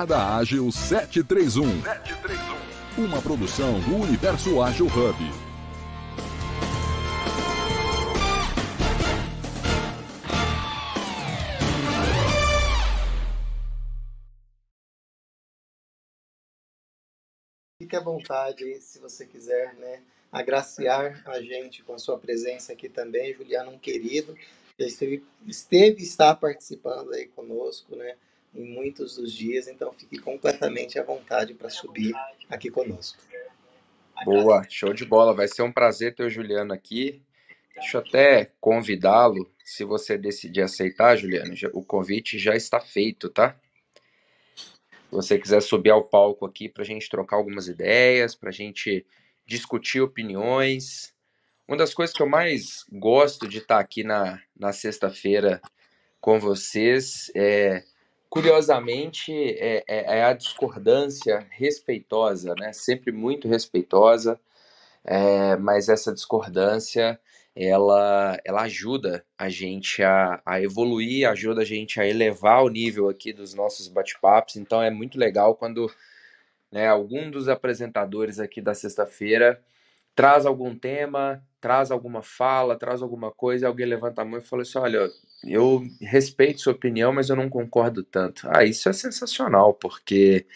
Jornada Ágil 731. 731. Uma produção do Universo Ágil Hub. Fique à vontade, se você quiser, né, agraciar a gente com a sua presença aqui também, Juliano, um querido, esteve, esteve está participando aí conosco, né, em muitos dos dias, então fique completamente à vontade para subir aqui conosco. Boa, show de bola, vai ser um prazer ter o Juliano aqui. Deixa eu até convidá-lo, se você decidir aceitar, Juliano, o convite já está feito, tá? Se você quiser subir ao palco aqui para a gente trocar algumas ideias, para a gente discutir opiniões. Uma das coisas que eu mais gosto de estar aqui na, na sexta-feira com vocês é, curiosamente, é, é, é, a discordância respeitosa, né? Sempre muito respeitosa, é, mas essa discordância ela, ela ajuda a gente a, a evoluir, ajuda a gente a elevar o nível aqui dos nossos bate-papos. Então é muito legal quando né, algum dos apresentadores aqui da sexta-feira traz algum tema, traz alguma fala, traz alguma coisa, e alguém levanta a mão e fala assim: olha, eu respeito sua opinião, mas eu não concordo tanto. Ah, isso é sensacional, porque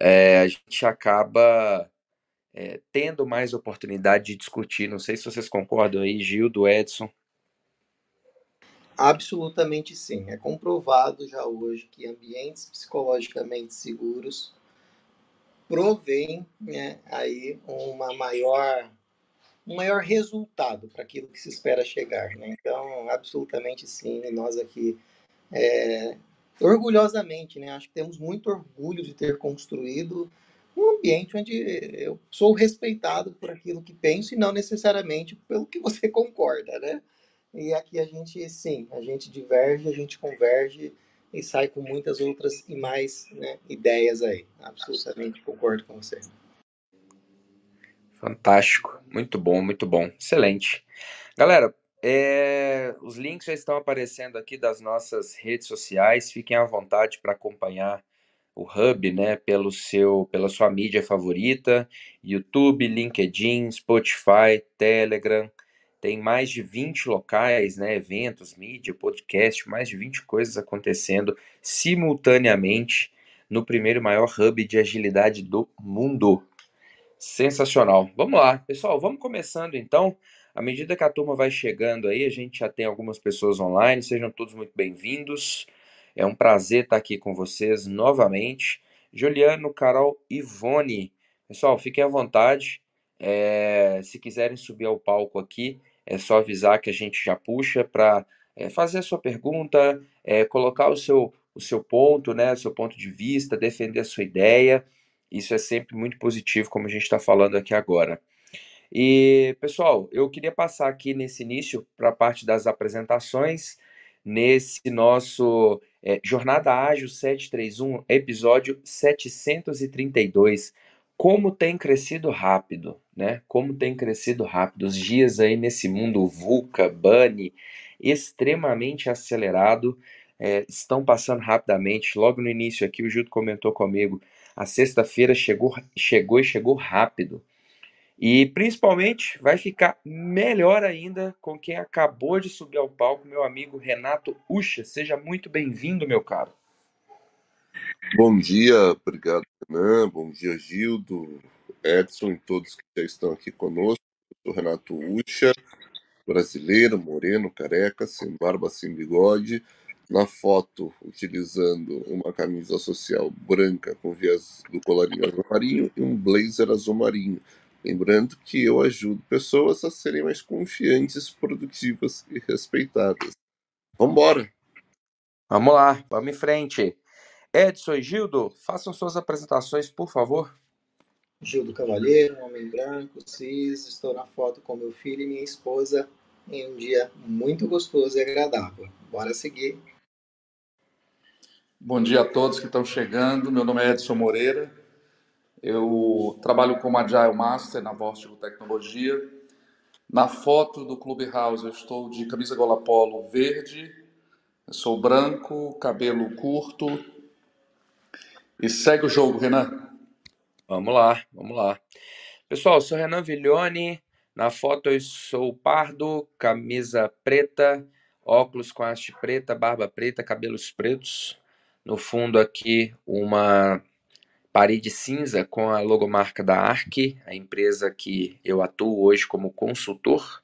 é, a gente acaba é, tendo mais oportunidade de discutir. Não sei se vocês concordam aí, Gil, do Edson. Absolutamente sim. É comprovado já hoje que ambientes psicologicamente seguros provém né, aí uma maior um maior resultado para aquilo que se espera chegar. Né? Então, absolutamente sim, nós aqui, é, orgulhosamente, né, acho que temos muito orgulho de ter construído um ambiente onde eu sou respeitado por aquilo que penso e não necessariamente pelo que você concorda, né? E aqui a gente, sim, a gente diverge, a gente converge e sai com muitas outras e mais né, ideias aí. Absolutamente concordo com você. Fantástico, muito bom, muito bom, excelente. Galera, é, os links já estão aparecendo aqui das nossas redes sociais. Fiquem à vontade para acompanhar o Hub, né, pelo seu, pela sua mídia favorita, YouTube, LinkedIn, Spotify, Telegram. Tem mais de 20 locais, né, eventos, mídia, podcast, mais de 20 coisas acontecendo simultaneamente no primeiro maior hub de agilidade do mundo. Sensacional. Vamos lá, pessoal, vamos começando então. À medida que a turma vai chegando aí, a gente já tem algumas pessoas online, sejam todos muito bem-vindos. É um prazer estar aqui com vocês novamente. Juliano, Carol, Ivone. Pessoal, fiquem à vontade. É, se quiserem subir ao palco aqui, é só avisar que a gente já puxa para é, fazer a sua pergunta, é, colocar o seu, o seu ponto, né, o seu ponto de vista, defender a sua ideia. Isso é sempre muito positivo, como a gente está falando aqui agora. E, pessoal, eu queria passar aqui nesse início para a parte das apresentações, nesse nosso é, Jornada Ágil 731, episódio 732. Como tem crescido rápido, né? Como tem crescido rápido. Os dias aí nesse mundo VUCA, BUNNY, extremamente acelerado, é, estão passando rapidamente. Logo no início aqui, o Gildo comentou comigo, a sexta-feira chegou, chegou e chegou rápido. E principalmente vai ficar melhor ainda com quem acabou de subir ao palco, meu amigo Renato Ucha. Seja muito bem-vindo, meu caro. Bom dia, obrigado, Renan. Bom dia, Gildo, Edson e todos que já estão aqui conosco. Eu sou Renato Ucha, brasileiro, moreno, careca, sem barba, sem bigode. Na foto, utilizando uma camisa social branca com viés do colarinho azul marinho e um blazer azul marinho Lembrando que eu ajudo pessoas a serem mais confiantes, produtivas e respeitadas. Vambora! Vamos lá, vamos em frente. Edson e Gildo, façam suas apresentações, por favor. Gildo Cavalheiro, homem branco, cis, estou na foto com meu filho e minha esposa em um dia muito gostoso e agradável. Bora seguir. Bom dia a todos que estão chegando. Meu nome é Edson Moreira, eu trabalho como Agile Master na Vortigo Tecnologia. Na foto do Clubhouse eu estou de camisa gola polo verde, eu sou branco, cabelo curto E segue o jogo, Renan. Vamos lá, vamos lá. Pessoal, eu sou Renan Viglione. Na foto eu sou pardo, camisa preta, óculos com haste preta, barba preta, cabelos pretos. No fundo aqui uma parede cinza com a logomarca da ARC, a empresa que eu atuo hoje como consultor.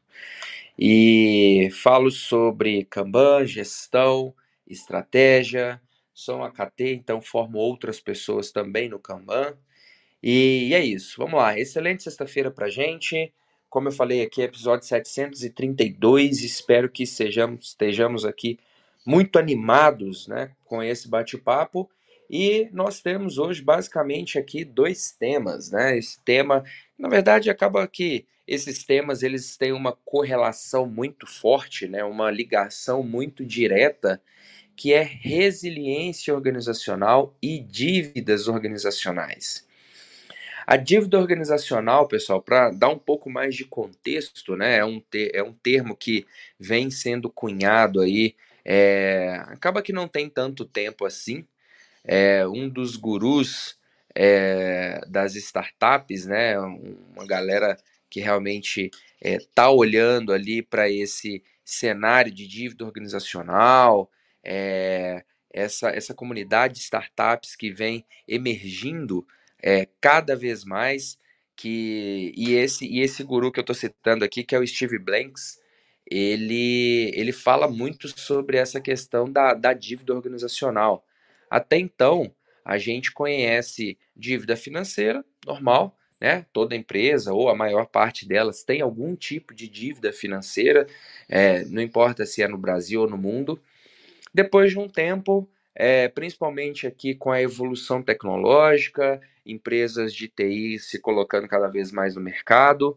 E falo sobre Kanban, gestão, estratégia. Sou um AKT, então formo outras pessoas também no Kanban. E é isso, vamos lá. Excelente sexta-feira pra gente. Como eu falei aqui, episódio 732. Espero que sejamos, estejamos aqui muito animados né, com esse bate-papo. E nós temos hoje basicamente aqui dois temas, né? Esse tema, na verdade, acaba que esses temas eles têm uma correlação muito forte, né? Uma ligação muito direta, que é resiliência organizacional e dívidas organizacionais. A dívida organizacional, pessoal, para dar um pouco mais de contexto, né, é um, ter, é um termo que vem sendo cunhado aí, é, acaba que não tem tanto tempo assim. É, um dos gurus é, das startups, né, uma galera que realmente está é, olhando ali para esse cenário de dívida organizacional, é, essa, essa comunidade de startups que vem emergindo é, cada vez mais que e esse e esse guru que eu estou citando aqui que é o Steve Blanks ele ele fala muito sobre essa questão da, da dívida organizacional até então a gente conhece dívida financeira normal né? Toda empresa ou a maior parte delas tem algum tipo de dívida financeira, é, não importa se é no Brasil ou no mundo. Depois de um tempo, é, principalmente aqui com a evolução tecnológica, empresas de TI se colocando cada vez mais no mercado.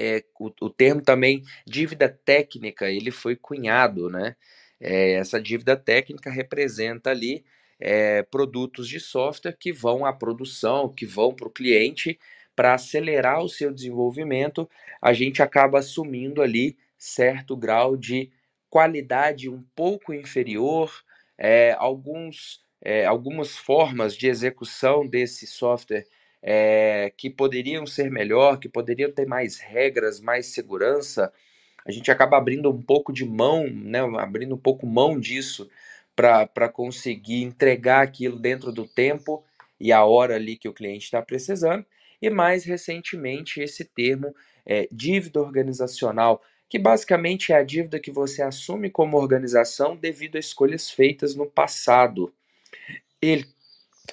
É, o, o termo também dívida técnica ele foi cunhado, né? É, essa dívida técnica representa ali é, produtos de software que vão à produção, que vão para o cliente para acelerar o seu desenvolvimento. A gente acaba assumindo ali certo grau de qualidade um pouco inferior, é, alguns, é, algumas formas de execução desse software é, que poderiam ser melhor, que poderiam ter mais regras, mais segurança, a gente acaba abrindo um pouco de mão, né, abrindo um pouco mão disso para conseguir entregar aquilo dentro do tempo e a hora ali que o cliente está precisando. E mais recentemente, esse termo é, dívida organizacional que basicamente é a dívida que você assume como organização devido a escolhas feitas no passado. Ele,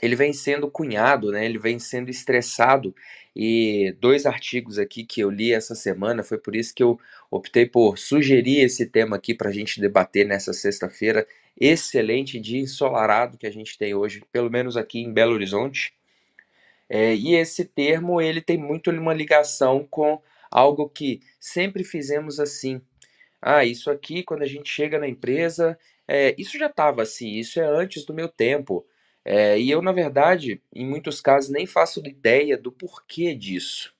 ele vem sendo cunhado, né? ele vem sendo estressado, e dois artigos aqui que eu li essa semana, foi por isso que eu optei por sugerir esse tema aqui para a gente debater nessa sexta-feira, excelente dia ensolarado que a gente tem hoje, pelo menos aqui em Belo Horizonte. É, e esse termo ele tem muito uma ligação com algo que sempre fizemos assim. Ah, isso aqui, quando a gente chega na empresa, é, isso já estava assim, isso é antes do meu tempo. É, e eu, na verdade, em muitos casos, nem faço ideia do porquê disso.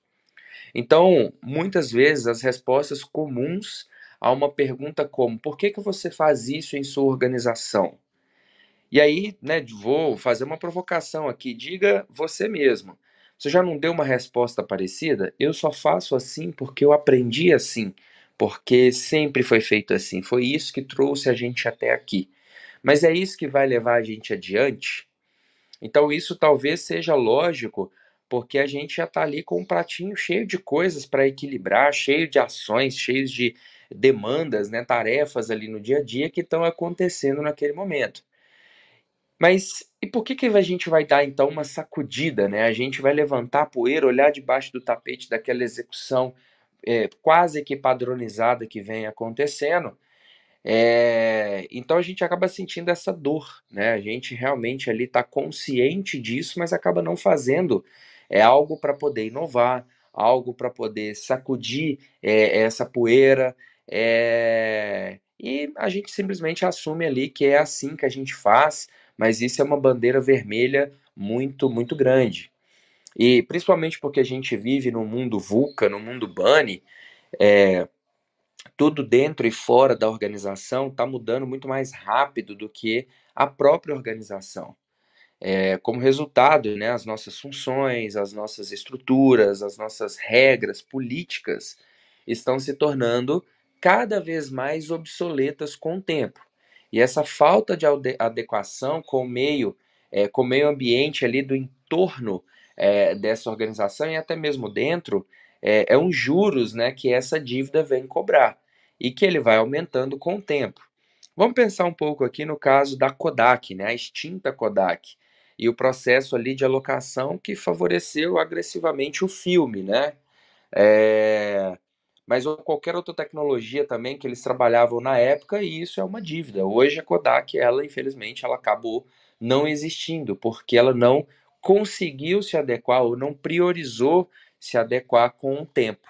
Então, muitas vezes, as respostas comuns a uma pergunta como: por que, que você faz isso em sua organização? E aí, né, vou fazer uma provocação aqui. Diga você mesmo. Você já não deu uma resposta parecida? Eu só faço assim porque eu aprendi assim, porque sempre foi feito assim. Foi isso que trouxe a gente até aqui. Mas é isso que vai levar a gente adiante? Então, isso talvez seja lógico, porque a gente já está ali com um pratinho cheio de coisas para equilibrar, cheio de ações, cheio de demandas, né, tarefas ali no dia a dia que estão acontecendo naquele momento. Mas e por que, que a gente vai dar então uma sacudida, né? A gente vai levantar a poeira, olhar debaixo do tapete daquela execução é, quase que padronizada que vem acontecendo. É, então a gente acaba sentindo essa dor, né? A gente realmente ali está consciente disso, mas acaba não fazendo é algo para poder inovar, algo para poder sacudir é, essa poeira. É, e a gente simplesmente assume ali que é assim que a gente faz, mas isso é uma bandeira vermelha muito, muito grande. E principalmente porque a gente vive no mundo VUCA, no mundo BANI, é, tudo dentro e fora da organização está mudando muito mais rápido do que a própria organização. é, como resultado, né, as nossas funções, as nossas estruturas, as nossas regras políticas estão se tornando cada vez mais obsoletas com o tempo. E essa falta de adequação com o meio, é, com o meio ambiente ali do entorno é, dessa organização e até mesmo dentro, é, é um juros né, que essa dívida vem cobrar e que ele vai aumentando com o tempo. Vamos pensar um pouco aqui no caso da Kodak, né, a extinta Kodak e o processo ali de alocação que favoreceu agressivamente o filme, né? É... Mas qualquer outra tecnologia também que eles trabalhavam na época e isso é uma dívida. Hoje a Kodak, ela infelizmente, ela acabou não existindo porque ela não conseguiu se adequar ou não priorizou se adequar com o tempo.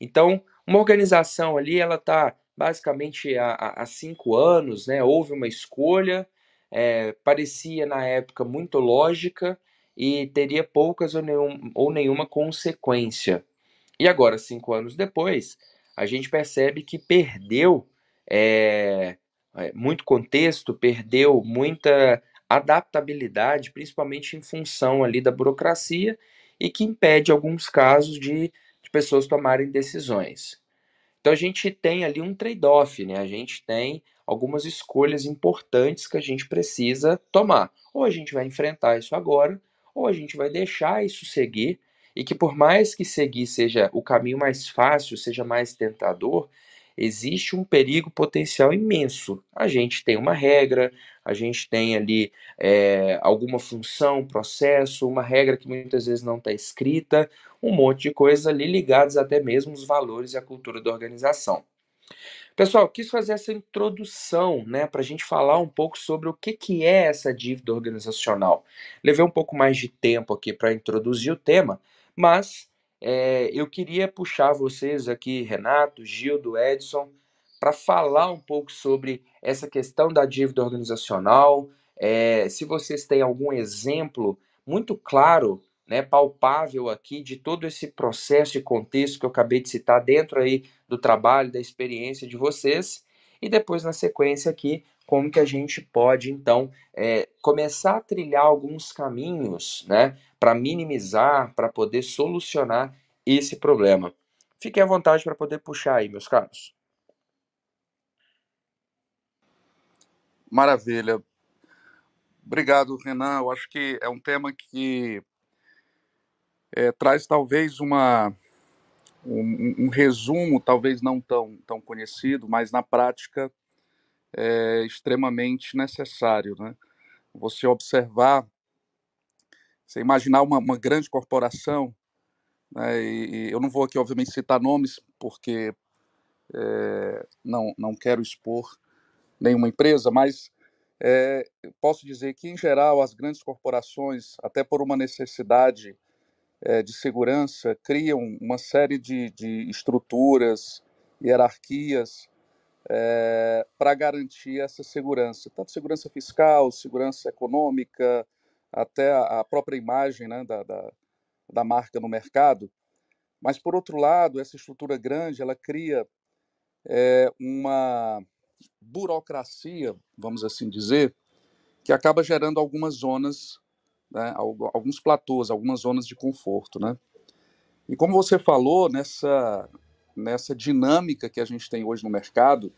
Então, uma organização ali, ela está basicamente há, há cinco anos, né? Houve uma escolha, é, parecia na época muito lógica e teria poucas ou, nenhum, ou nenhuma consequência. E agora, cinco anos depois, a gente percebe que perdeu é, muito contexto, perdeu muita adaptabilidade, principalmente em função ali da burocracia e que impede alguns casos de pessoas tomarem decisões. Então a gente tem ali um trade-off, né? A gente tem algumas escolhas importantes que a gente precisa tomar. Ou a gente vai enfrentar isso agora, ou a gente vai deixar isso seguir, e que por mais que seguir seja o caminho mais fácil, seja mais tentador, existe um perigo potencial imenso. A gente tem uma regra, a gente tem ali é, alguma função, processo, uma regra que muitas vezes não está escrita, um monte de coisas ali ligadas até mesmo os valores e a cultura da organização. Pessoal, quis fazer essa introdução, né, para a gente falar um pouco sobre o que, que é essa dívida organizacional. Levei um pouco mais de tempo aqui para introduzir o tema, mas é, eu queria puxar vocês aqui, Renato, Gildo, Edson, para falar um pouco sobre essa questão da dívida organizacional. É, se vocês têm algum exemplo muito claro né, palpável aqui de todo esse processo e contexto que eu acabei de citar dentro aí do trabalho, da experiência de vocês, e depois na sequência aqui como que a gente pode então é, começar a trilhar alguns caminhos, né, para minimizar, para poder solucionar esse problema. Fiquem à vontade para poder puxar aí, meus caros. Maravilha. Obrigado, Renan. Eu acho que é um tema que é, traz talvez uma, um, um, resumo, talvez não tão, tão conhecido, mas na prática é extremamente necessário. Né? Você observar, você imaginar uma, uma grande corporação, né, e, e, eu não vou aqui, obviamente, citar nomes, porque é, não, não quero expor nenhuma empresa, mas é, posso dizer que, em geral, as grandes corporações, até por uma necessidade é, de segurança criam uma série de, de estruturas, hierarquias é, para garantir essa segurança, tanto segurança fiscal, segurança econômica, até a, a própria imagem né, da, da, da, marca no mercado. Mas, por outro lado, essa estrutura grande ela cria é, uma burocracia, vamos assim dizer, que acaba gerando algumas zonas né, alguns platôs, algumas zonas de conforto, né? E como você falou, nessa, nessa dinâmica que a gente tem hoje no mercado,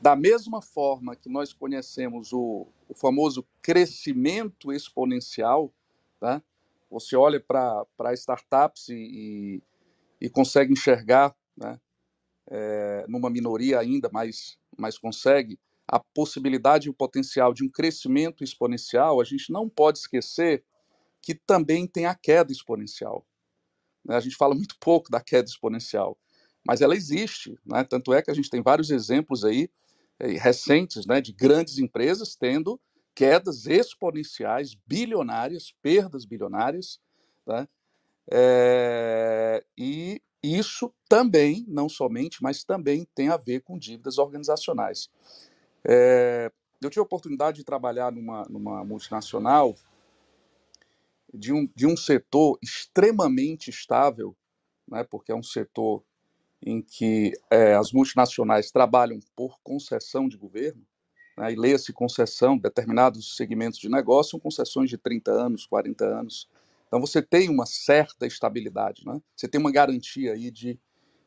da mesma forma que nós conhecemos o, o famoso crescimento exponencial, tá? você olha para startups e, e, e, consegue enxergar, né? É, numa minoria ainda, mas, mas consegue, a possibilidade e o potencial de um crescimento exponencial, a gente não pode esquecer que também tem a queda exponencial. Né? A gente fala muito pouco da queda exponencial, mas ela existe. Né? Tanto é que a gente tem vários exemplos aí eh, recentes né, de grandes empresas tendo quedas exponenciais, bilionárias, perdas bilionárias, né? É, e isso também, não somente, mas também tem a ver com dívidas organizacionais. É, eu tive a oportunidade de trabalhar numa, numa multinacional de um, de um setor extremamente estável, né, porque é um setor em que é, as multinacionais trabalham por concessão de governo, né, e leia-se concessão, determinados segmentos de negócio são concessões de 30 anos, 40 anos. Então você tem uma certa estabilidade, né? você tem uma garantia aí de,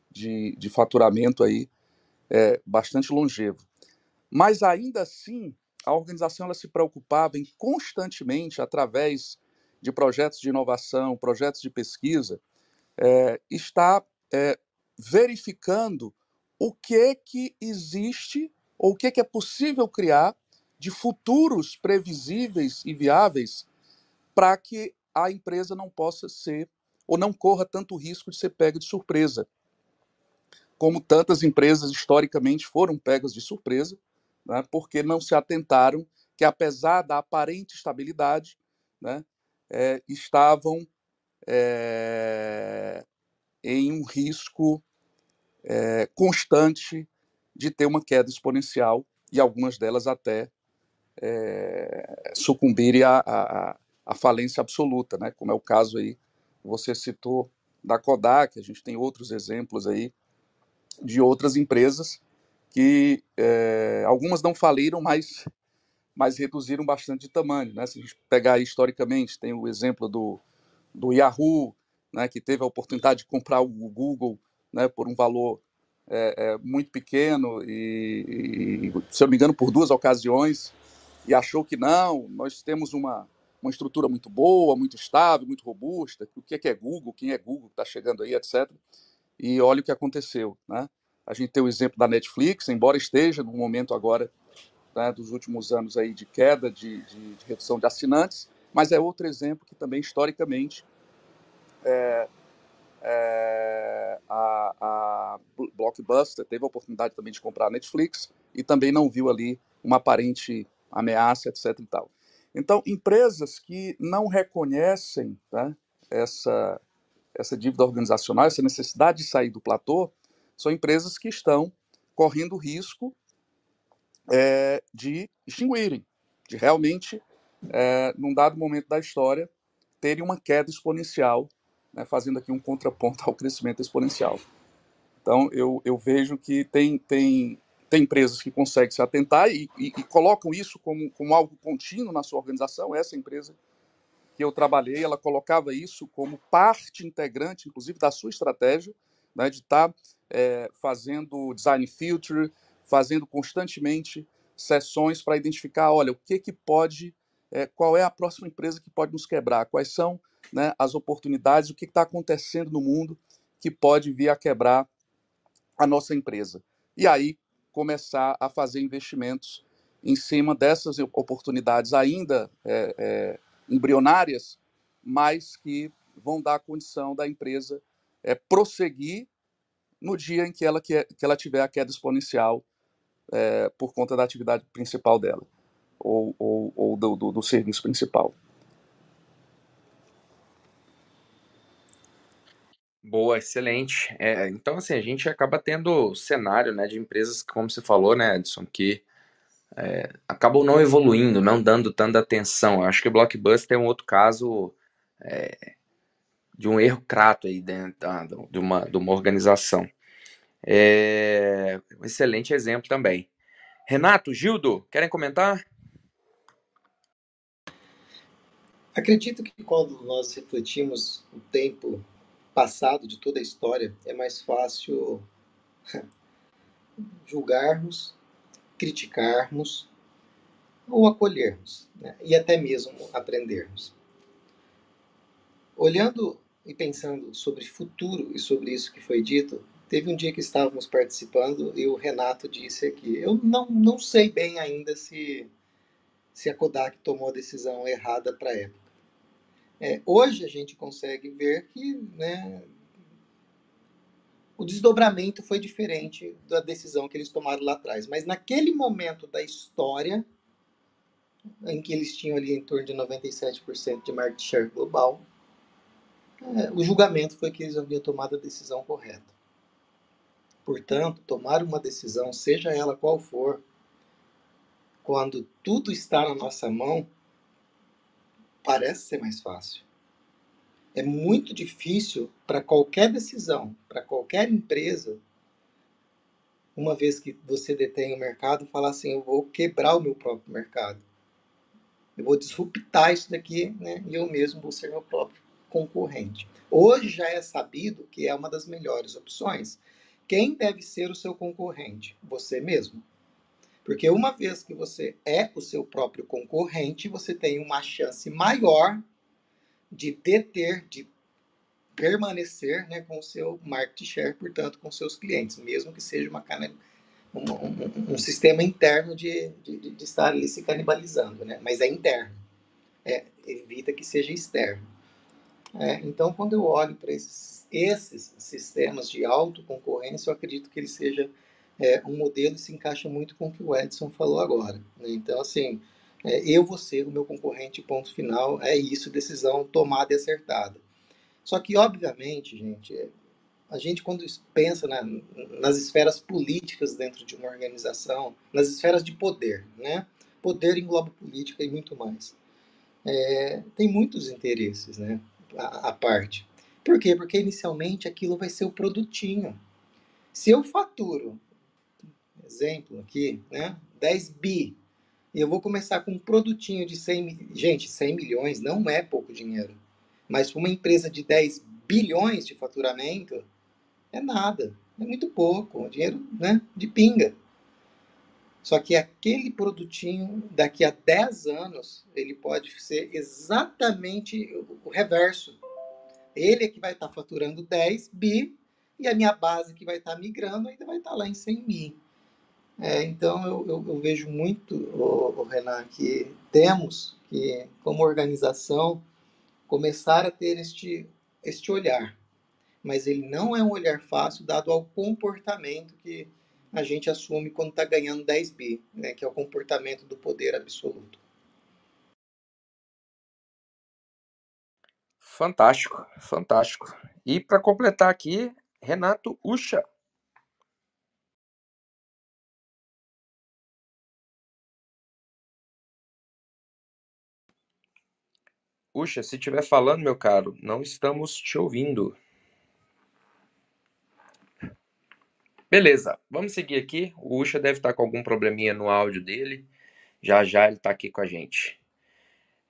de, de faturamento aí é, bastante longevo. Mas ainda assim, a organização ela se preocupava em constantemente, através de projetos de inovação, projetos de pesquisa, é, estar é, verificando o que que existe ou o que, que é possível criar de futuros previsíveis e viáveis para que a empresa não possa ser ou não corra tanto risco de ser pega de surpresa, como tantas empresas historicamente foram pegas de surpresa, né, porque não se atentaram que, apesar da aparente estabilidade, né, é, estavam é, em um risco é, constante de ter uma queda exponencial e algumas delas até é, sucumbirem à, à, à, falência absoluta, né? como é o caso aí, você citou da Kodak, a gente tem outros exemplos aí de outras empresas que é, algumas não faliram, mas, mas reduziram bastante de tamanho. Né? Se a gente pegar historicamente, tem o exemplo do, do Yahoo, né, que teve a oportunidade de comprar o Google né, por um valor é, é, muito pequeno e, e, se eu não me engano, por duas ocasiões, e achou que não, nós temos uma, uma estrutura muito boa, muito estável, muito robusta, o que é, que é Google, quem é Google, está chegando aí, etc. E olha o que aconteceu, né? A gente tem o exemplo da Netflix, embora esteja no momento agora né, dos últimos anos aí de queda, de, de, de, redução de assinantes, mas é outro exemplo que também historicamente é, é, a, a, Blockbuster teve a oportunidade também de comprar a Netflix e também não viu ali uma aparente ameaça, etc. E tal. Então, empresas que não reconhecem tá, essa, essa dívida organizacional, essa necessidade de sair do platô, são empresas que estão correndo risco é, de extinguirem, de realmente, é, num dado momento da história, terem uma queda exponencial né, fazendo aqui um contraponto ao crescimento exponencial. Então, eu, eu vejo que tem, tem, tem empresas que conseguem se atentar e, e, e, colocam isso como, como algo contínuo na sua organização. Essa empresa que eu trabalhei, ela colocava isso como parte integrante, inclusive, da sua estratégia, né, de estar tá, é, fazendo design filter, fazendo constantemente sessões para identificar, olha, o que, que pode, é, qual é a próxima empresa que pode nos quebrar, quais são né, as oportunidades, o que está acontecendo no mundo que pode vir a quebrar a nossa empresa. E aí começar a fazer investimentos em cima dessas oportunidades ainda é, é, embrionárias, mas que vão dar a condição da empresa é, prosseguir no dia em que ela, que, que ela tiver a queda exponencial é, por conta da atividade principal dela, ou, ou, ou do, do, do serviço principal. Boa, excelente. É, então, assim, a gente acaba tendo cenário, né, de empresas, como você falou, né, Edson, que é, acabam não evoluindo, não dando tanta atenção. Acho que o Blockbuster é um outro caso é, de um erro crato aí dentro da, de, uma, de uma organização. É, um excelente exemplo também. Renato, Gildo, querem comentar? Acredito que quando nós refletimos o tempo passado de toda a história, é mais fácil julgarmos, criticarmos ou acolhermos, né? e até mesmo aprendermos. Olhando e pensando sobre futuro e sobre isso que foi dito, teve um dia que estávamos participando e o Renato disse aqui: Eu não, não sei bem ainda se, se a Kodak tomou a decisão errada para a época. É, hoje a gente consegue ver que né, o desdobramento foi diferente da decisão que eles tomaram lá atrás. Mas naquele momento da história, em que eles tinham ali em torno de 97% de market share global, é, o julgamento foi que eles haviam tomado a decisão correta. Portanto, tomar uma decisão, seja ela qual for, quando tudo está na nossa mão, parece ser mais fácil. É muito difícil para qualquer decisão, para qualquer empresa, uma vez que você detém o mercado, falar assim: eu vou quebrar o meu próprio mercado. Eu vou disruptar isso daqui, né? E eu mesmo vou ser meu próprio concorrente. Hoje já é sabido que é uma das melhores opções. Quem deve ser o seu concorrente? Você mesmo. Porque uma vez que você é o seu próprio concorrente, você tem uma chance maior de deter, de permanecer né, com o seu market share, portanto, com seus clientes, mesmo que seja uma um, um, um sistema interno de, de, de, estar ali se canibalizando, né? mas é interno. É, evita que seja externo. É, então, quando eu olho para esses, esses sistemas de autoconcorrência, eu acredito que ele seja é, um modelo se encaixa muito com o que o Edson falou agora. Né? Então, assim, é, eu vou ser o meu concorrente, ponto final, é isso, decisão tomada e acertada. Só que, obviamente, gente, é, a gente quando pensa na, nas esferas políticas dentro de uma organização, nas esferas de poder, né? Poder engloba política e muito mais. É, tem muitos interesses, né? A, a, parte. Por quê? Porque inicialmente aquilo vai ser o produtinho. Se eu faturo, exemplo aqui, né? 10 bi, e eu vou começar com um produtinho de 100 gente, 100 milhões não é pouco dinheiro. Mas para uma empresa de 10 bilhões de faturamento, é nada, é muito pouco, dinheiro né, de pinga. Só que aquele produtinho, daqui a 10 anos, ele pode ser exatamente o reverso. Ele é que vai estar faturando 10 bi e a minha base que vai estar migrando ainda vai estar lá em 100 mil. É, então eu, eu, eu, vejo muito, o, Renan, que temos que, como organização, começar a ter este, este olhar mas ele não é um olhar fácil dado ao comportamento que a gente assume quando está ganhando 10 bi, né, que é o comportamento do poder absoluto. Fantástico, fantástico. E para completar aqui, Renato Ucha. Ucha, se estiver falando, meu caro, não estamos te ouvindo. Beleza, vamos seguir aqui. O Ucha deve estar com algum probleminha no áudio dele. Já já ele está aqui com a gente.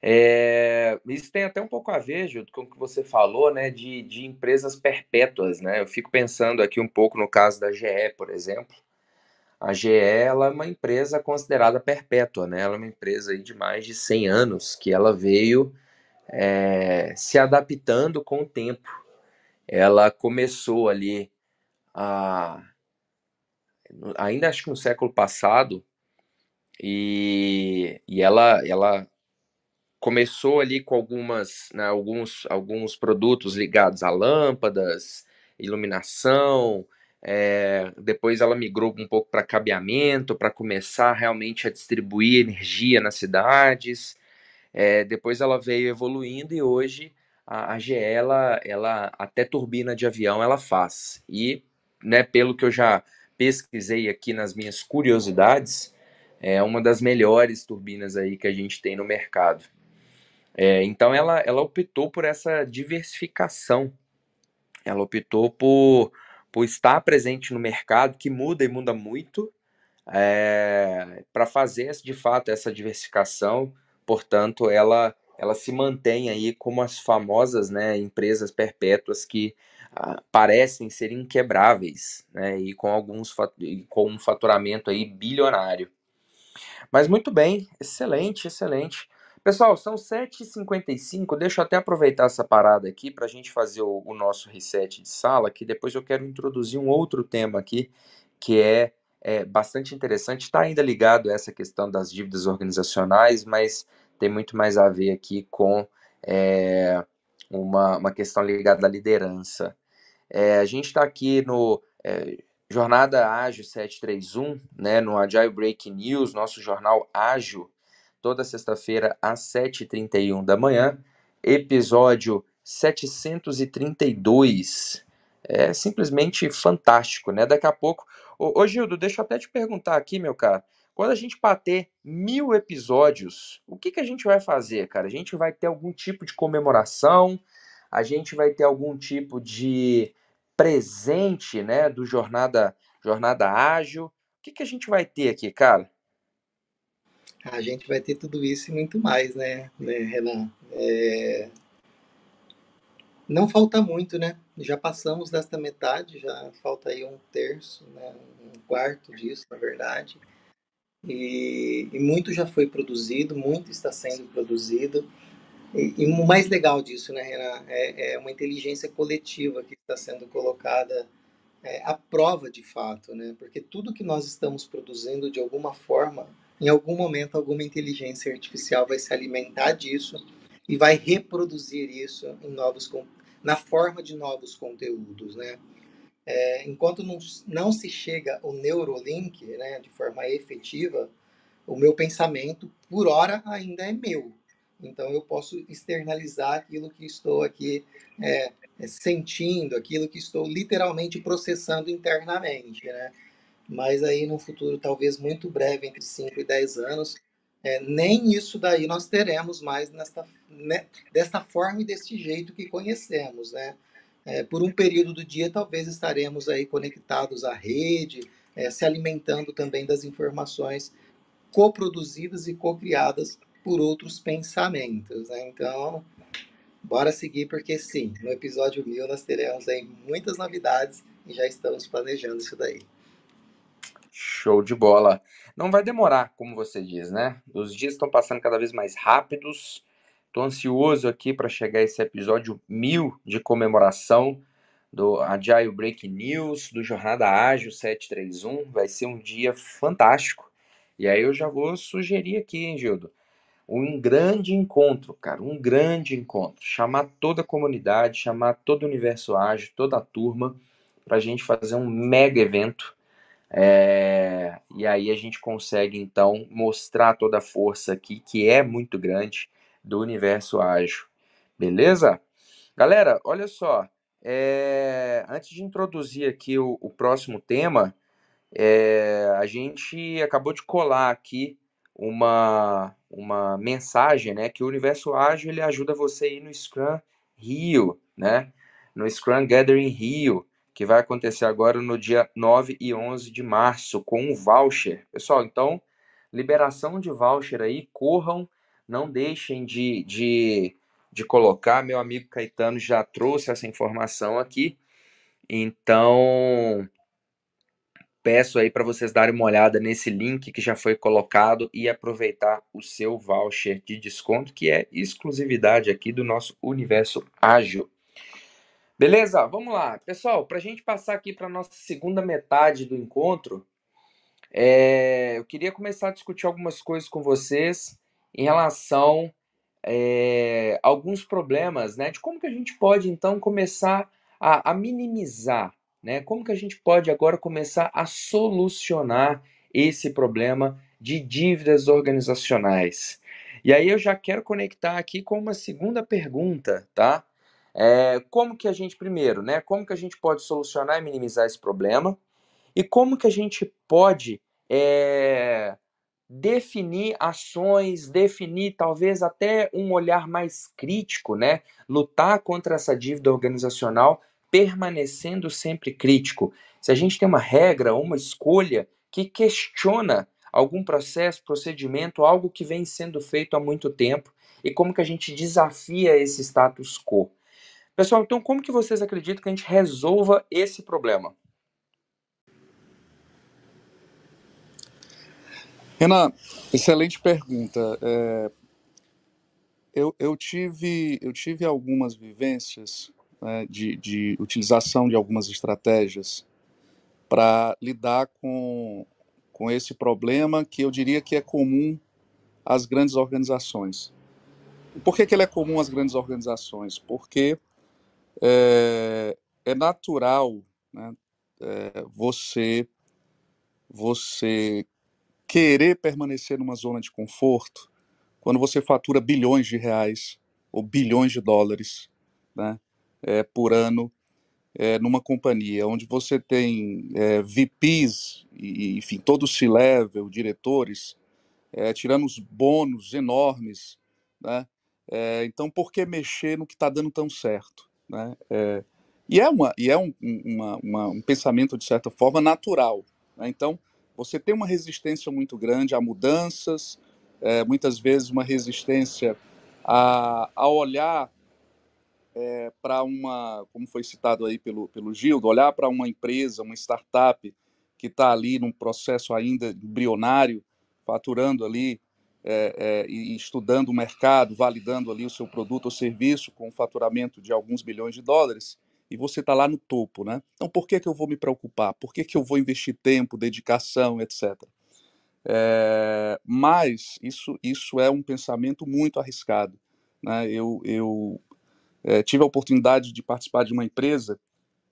É, isso tem até um pouco a ver, Gildo, com o que você falou, né, de, de empresas perpétuas, né? Eu fico pensando aqui um pouco no caso da GE, por exemplo. A GE é uma empresa considerada perpétua, né? Ela é uma empresa de mais de 100 anos que ela veio é, se adaptando com o tempo. Ela começou ali a ainda acho que no século passado, e, e ela, ela começou ali com algumas, né, alguns, alguns produtos ligados a lâmpadas, iluminação, é, depois ela migrou um pouco para cabeamento, para começar realmente a distribuir energia nas cidades. É, depois ela veio evoluindo e hoje a, a GE, ela, ela, até turbina de avião ela faz. E, né, pelo que eu já pesquisei aqui nas minhas curiosidades, é uma das melhores turbinas aí que a gente tem no mercado. É, então ela, ela optou por essa diversificação, ela optou por, por estar presente no mercado, que muda e muda muito, é, para fazer de fato essa diversificação, portanto, ela, ela se mantém aí como as famosas né, empresas perpétuas que parecem ser inquebráveis, né, e com alguns com um faturamento aí bilionário. Mas muito bem, excelente, excelente. Pessoal, são 7h55, deixa eu até aproveitar essa parada aqui para a gente fazer o, o, nosso reset de sala, que depois eu quero introduzir um outro tema aqui, que é, é bastante interessante, está ainda ligado a essa questão das dívidas organizacionais, mas tem muito mais a ver aqui com é, uma, uma questão ligada à liderança. É, a gente está aqui no é, Jornada Ágil 731, né, no Agile Break News, nosso jornal ágil, toda sexta-feira às 7h31 da manhã, episódio 732. É simplesmente fantástico, né? Daqui a pouco. Ô, ô Gildo, deixa eu até te perguntar aqui, meu cara. Quando a gente bater mil episódios, o que, que a gente vai fazer, cara? A gente vai ter algum tipo de comemoração? A gente vai ter algum tipo de presente, né, do Jornada jornada ágil. O que, que a gente vai ter aqui, cara? A gente vai ter tudo isso e muito mais, né, né Renan? É... Não falta muito, né? Já passamos desta metade, já falta aí um terço, né? um quarto disso, na verdade. E, e muito já foi produzido, muito está sendo produzido. E, e, o mais legal disso, né, Renan, é, é, uma inteligência coletiva que está sendo colocada é, à prova de fato, né? Porque tudo que nós estamos produzindo, de alguma forma, em algum momento, alguma inteligência artificial vai se alimentar disso e vai reproduzir isso em novos na forma de novos conteúdos, né? É, enquanto não, não se chega o Neurolink, né, de forma efetiva, o meu pensamento, por hora, ainda é meu. Então, eu posso externalizar aquilo que estou aqui é, é sentindo, aquilo que estou literalmente processando internamente, né? Mas aí, no futuro, talvez muito breve, entre 5 e 10 anos, é, nem isso daí nós teremos mais nesta, né, desta forma e deste jeito que conhecemos, né? É, por um período do dia, talvez estaremos aí conectados à rede, é, se alimentando também das informações coproduzidas e co-criadas por outros pensamentos, né? Então, bora seguir, porque sim, no episódio 1000 nós teremos aí muitas novidades e já estamos planejando isso daí. Show de bola. Não vai demorar, como você diz, né? Os dias estão passando cada vez mais rápidos. Estou ansioso aqui para chegar esse episódio mil de comemoração do Agile Break News, do Jornada Ágil 731. Vai ser um dia fantástico. E aí eu já vou sugerir aqui, hein, Gildo? Um grande encontro, cara, um grande encontro. Chamar toda a comunidade, chamar todo o universo ágil, toda a turma, para a gente fazer um mega evento é, e aí a gente consegue então mostrar toda a força aqui, que é muito grande, do universo ágil. Beleza? Galera, olha só. É, antes de introduzir aqui o, o próximo tema, é, a gente acabou de colar aqui uma, uma mensagem, né? Que o universo ágil ele ajuda você a ir no Scrum Rio, né? No Scrum Gathering Rio que vai acontecer agora no dia 9 e 11 de março, com um voucher. Pessoal, então, liberação de voucher aí, corram, não deixem de, de, de colocar. Meu amigo Caetano já trouxe essa informação aqui. Então, peço aí para vocês darem uma olhada nesse link que já foi colocado e aproveitar o seu voucher de desconto, que é exclusividade aqui do nosso universo ágil. Beleza? Vamos lá. Pessoal, para a gente passar aqui para a nossa segunda metade do encontro, é, eu queria começar a discutir algumas coisas com vocês em relação é, a alguns problemas, né? De como que a gente pode, então, começar a, a minimizar, né? Como que a gente pode agora começar a solucionar esse problema de dívidas organizacionais. E aí eu já quero conectar aqui com uma segunda pergunta, tá? É, como que a gente, primeiro, né, como que a gente pode solucionar e minimizar esse problema e como que a gente pode é, definir ações, definir talvez até um olhar mais crítico, né, lutar contra essa dívida organizacional permanecendo sempre crítico. Se a gente tem uma regra, uma escolha que questiona algum processo, procedimento, algo que vem sendo feito há muito tempo e como que a gente desafia esse status quo. Pessoal, então como que vocês acreditam que a gente resolva esse problema? Renan, excelente pergunta. É, eu, eu, tive, eu tive algumas vivências né, de, de utilização de algumas estratégias para lidar com, com esse problema que eu diria que é comum às grandes organizações. Por que, que ele é comum às grandes organizações? Porque é, é natural né, é, você você querer permanecer numa zona de conforto quando você fatura bilhões de reais ou bilhões de dólares né, é, por ano é, numa companhia onde você tem é, VPs e enfim todo o C-level, diretores é, tirando os bônus enormes, né? É, então por que mexer no que está dando tão certo? Né? É, E é, uma, e é um, uma, uma, um pensamento, de certa forma, natural. Né? Então, você tem uma resistência muito grande a mudanças, é, muitas vezes uma resistência a, a olhar é, para uma, como foi citado aí pelo, pelo Gildo, olhar para uma empresa, uma startup que está ali num processo ainda embrionário, faturando ali é, é, estudando o mercado, validando ali o seu produto ou serviço com um faturamento de alguns bilhões de dólares, e você está lá no topo, né? Então, por que, que eu vou me preocupar? Por que, que eu vou investir tempo, dedicação, etc.? É, mas isso, isso é um pensamento muito arriscado. Né? Eu, eu é, tive a oportunidade de participar de uma empresa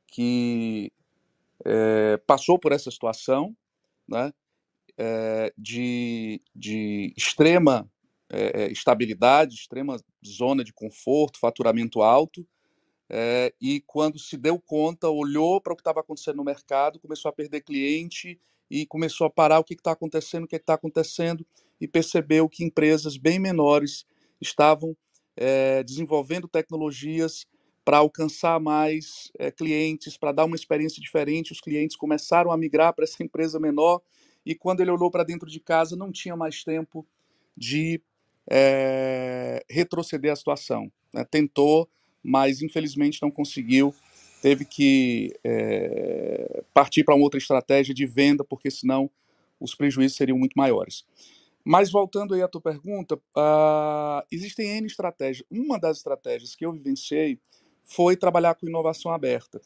que é, passou por essa situação né? É, de, de extrema é, estabilidade, extrema zona de conforto, faturamento alto, é, e quando se deu conta, olhou para o que estava acontecendo no mercado, começou a perder cliente e começou a parar o que está acontecendo, o que está acontecendo, e percebeu que empresas bem menores estavam é, desenvolvendo tecnologias para alcançar mais é, clientes, para dar uma experiência diferente. Os clientes começaram a migrar para essa empresa menor, e quando ele olhou para dentro de casa, não tinha mais tempo de é, retroceder a situação. Né? Tentou mas infelizmente não conseguiu. Teve que é, partir para uma outra estratégia de venda, porque senão os prejuízos seriam muito maiores. Mas voltando aí à tua pergunta, uh, existem N estratégias. Uma das estratégias que eu vivenciei foi trabalhar com inovação aberta.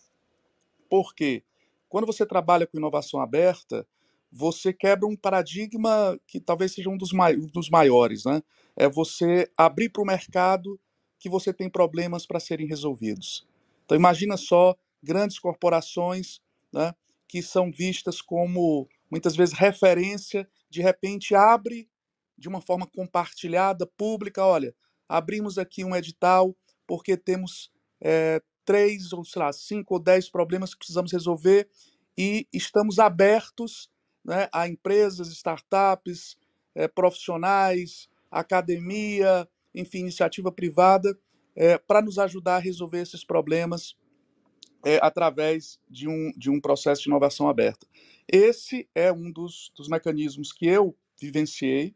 Por quê? Quando você trabalha com inovação aberta, você quebra um paradigma que talvez seja um dos, mai dos maiores, né? É você abrir para o mercado que você tem problemas para serem resolvidos. Então imagina só grandes corporações né, que são vistas como muitas vezes referência, de repente abre de uma forma compartilhada, pública, olha, abrimos aqui um edital porque temos é, três ou sei lá, cinco ou dez problemas que precisamos resolver e estamos abertos né, a empresas, startups, é, profissionais, academia, enfim, iniciativa privada, é, para nos ajudar a resolver esses problemas é, através de um, de um processo de inovação aberta. Esse é um dos, dos mecanismos que eu vivenciei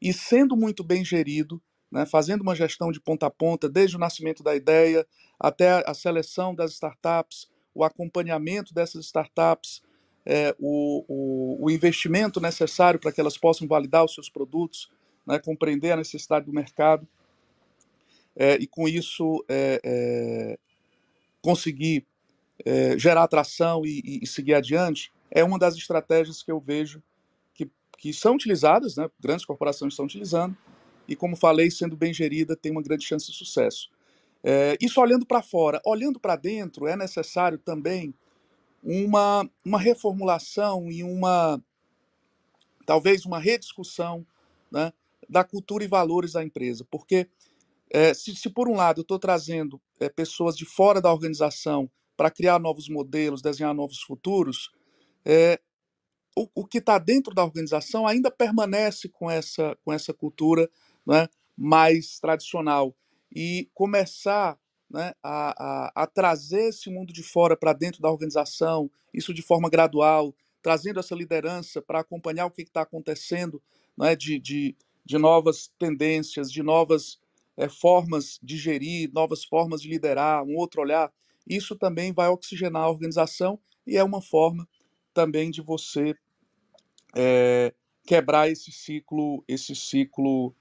e, sendo muito bem gerido, né, fazendo uma gestão de ponta a ponta, desde o nascimento da ideia até a seleção das startups, o acompanhamento dessas startups, é, o, o, o, investimento necessário para que elas possam validar os seus produtos, né, compreender a necessidade do mercado é, e com isso é, é conseguir é, gerar atração e, e, seguir adiante é uma das estratégias que eu vejo que, que são utilizadas, né, grandes corporações estão utilizando e como falei, sendo bem gerida, tem uma grande chance de sucesso. É, isso olhando para fora, olhando para dentro, é necessário também uma, uma reformulação e uma talvez uma rediscussão né, da cultura e valores da empresa, porque é, se, se, por um lado eu estou trazendo é, pessoas de fora da organização para criar novos modelos, desenhar novos futuros, é, o, o, que está dentro da organização ainda permanece com essa, com essa cultura né, mais tradicional. E começar né, a, a, a trazer esse mundo de fora para dentro da organização, isso de forma gradual, trazendo essa liderança para acompanhar o que está acontecendo né, de, de, de novas tendências, de novas é, formas de gerir, novas formas de liderar, um outro olhar, isso também vai oxigenar a organização e é uma forma também de você é, quebrar esse ciclo, esse ciclo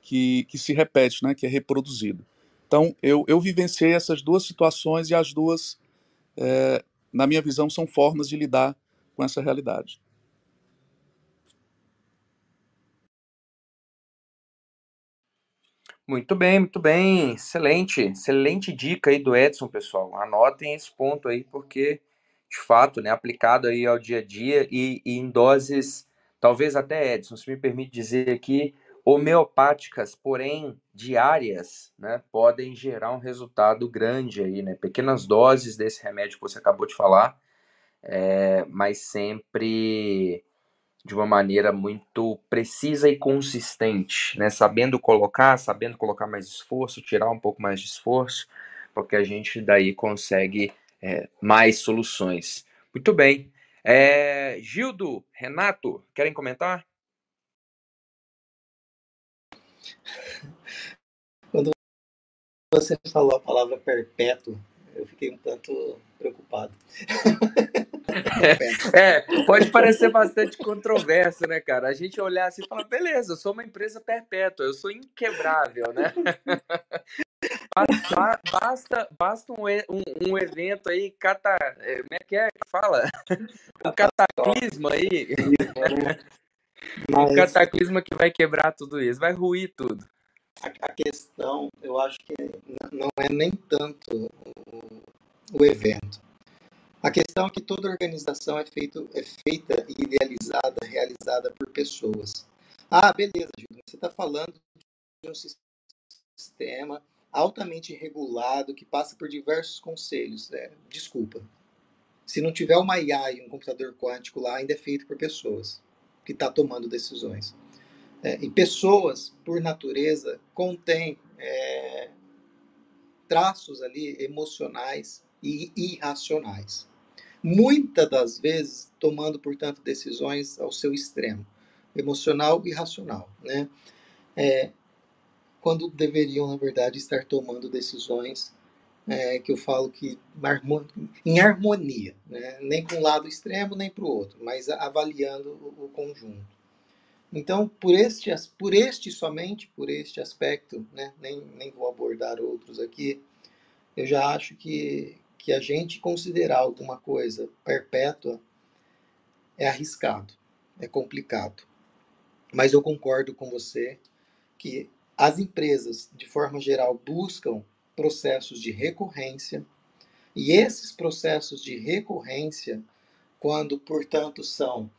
que, que se repete, né, que é reproduzido. Então, eu, eu vivenciei essas duas situações e as duas, é, na minha visão, são formas de lidar com essa realidade. Muito bem, muito bem. Excelente, excelente dica aí do Edson, pessoal. Anotem esse ponto aí, porque, de fato, né, aplicado aí ao dia a dia e, e em doses, talvez até, Edson, se me permite dizer aqui, homeopáticas, porém diárias, né, podem gerar um resultado grande aí, né? Pequenas doses desse remédio que você acabou de falar, é, mas sempre de uma maneira muito precisa e consistente, né? Sabendo colocar, sabendo colocar mais esforço, tirar um pouco mais de esforço, porque a gente daí consegue é, mais soluções. Muito bem. É, Gildo, Renato, querem comentar? Quando você falou a palavra perpétuo, eu fiquei um tanto preocupado. é, pode parecer bastante controverso, né, cara? A gente olhar assim e falar, beleza, eu sou uma empresa perpétua, eu sou inquebrável, né? Basta, basta um, um, um, evento aí, cata, é, como é que é que fala? Um cataclisma aí. Mas... Um cataclisma que vai quebrar tudo isso, vai ruir tudo. A, questão, eu acho que não é nem tanto o, o evento. A questão é que toda organização é, feito, é feita e idealizada, realizada por pessoas. Ah, beleza, Júlio, você está falando de um sistema altamente regulado que passa por diversos conselhos. É, desculpa. Se não tiver uma IA e um computador quântico lá, ainda é feito por pessoas que está tomando decisões. É, e pessoas, por natureza, contêm é, traços ali emocionais e irracionais muitas das vezes tomando, portanto, decisões ao seu extremo, emocional e racional, né? É, quando deveriam, na verdade, estar tomando decisões é, que eu falo que em harmonia, né? nem para um lado extremo, nem para o outro, mas avaliando o, conjunto. Então, por este, por este somente, por este aspecto, né? nem, nem vou abordar outros aqui, eu já acho que, que a gente considerar alguma coisa perpétua é arriscado, é complicado. Mas eu concordo com você que as empresas, de forma geral, buscam processos de recorrência, e esses processos de recorrência, quando, portanto, são.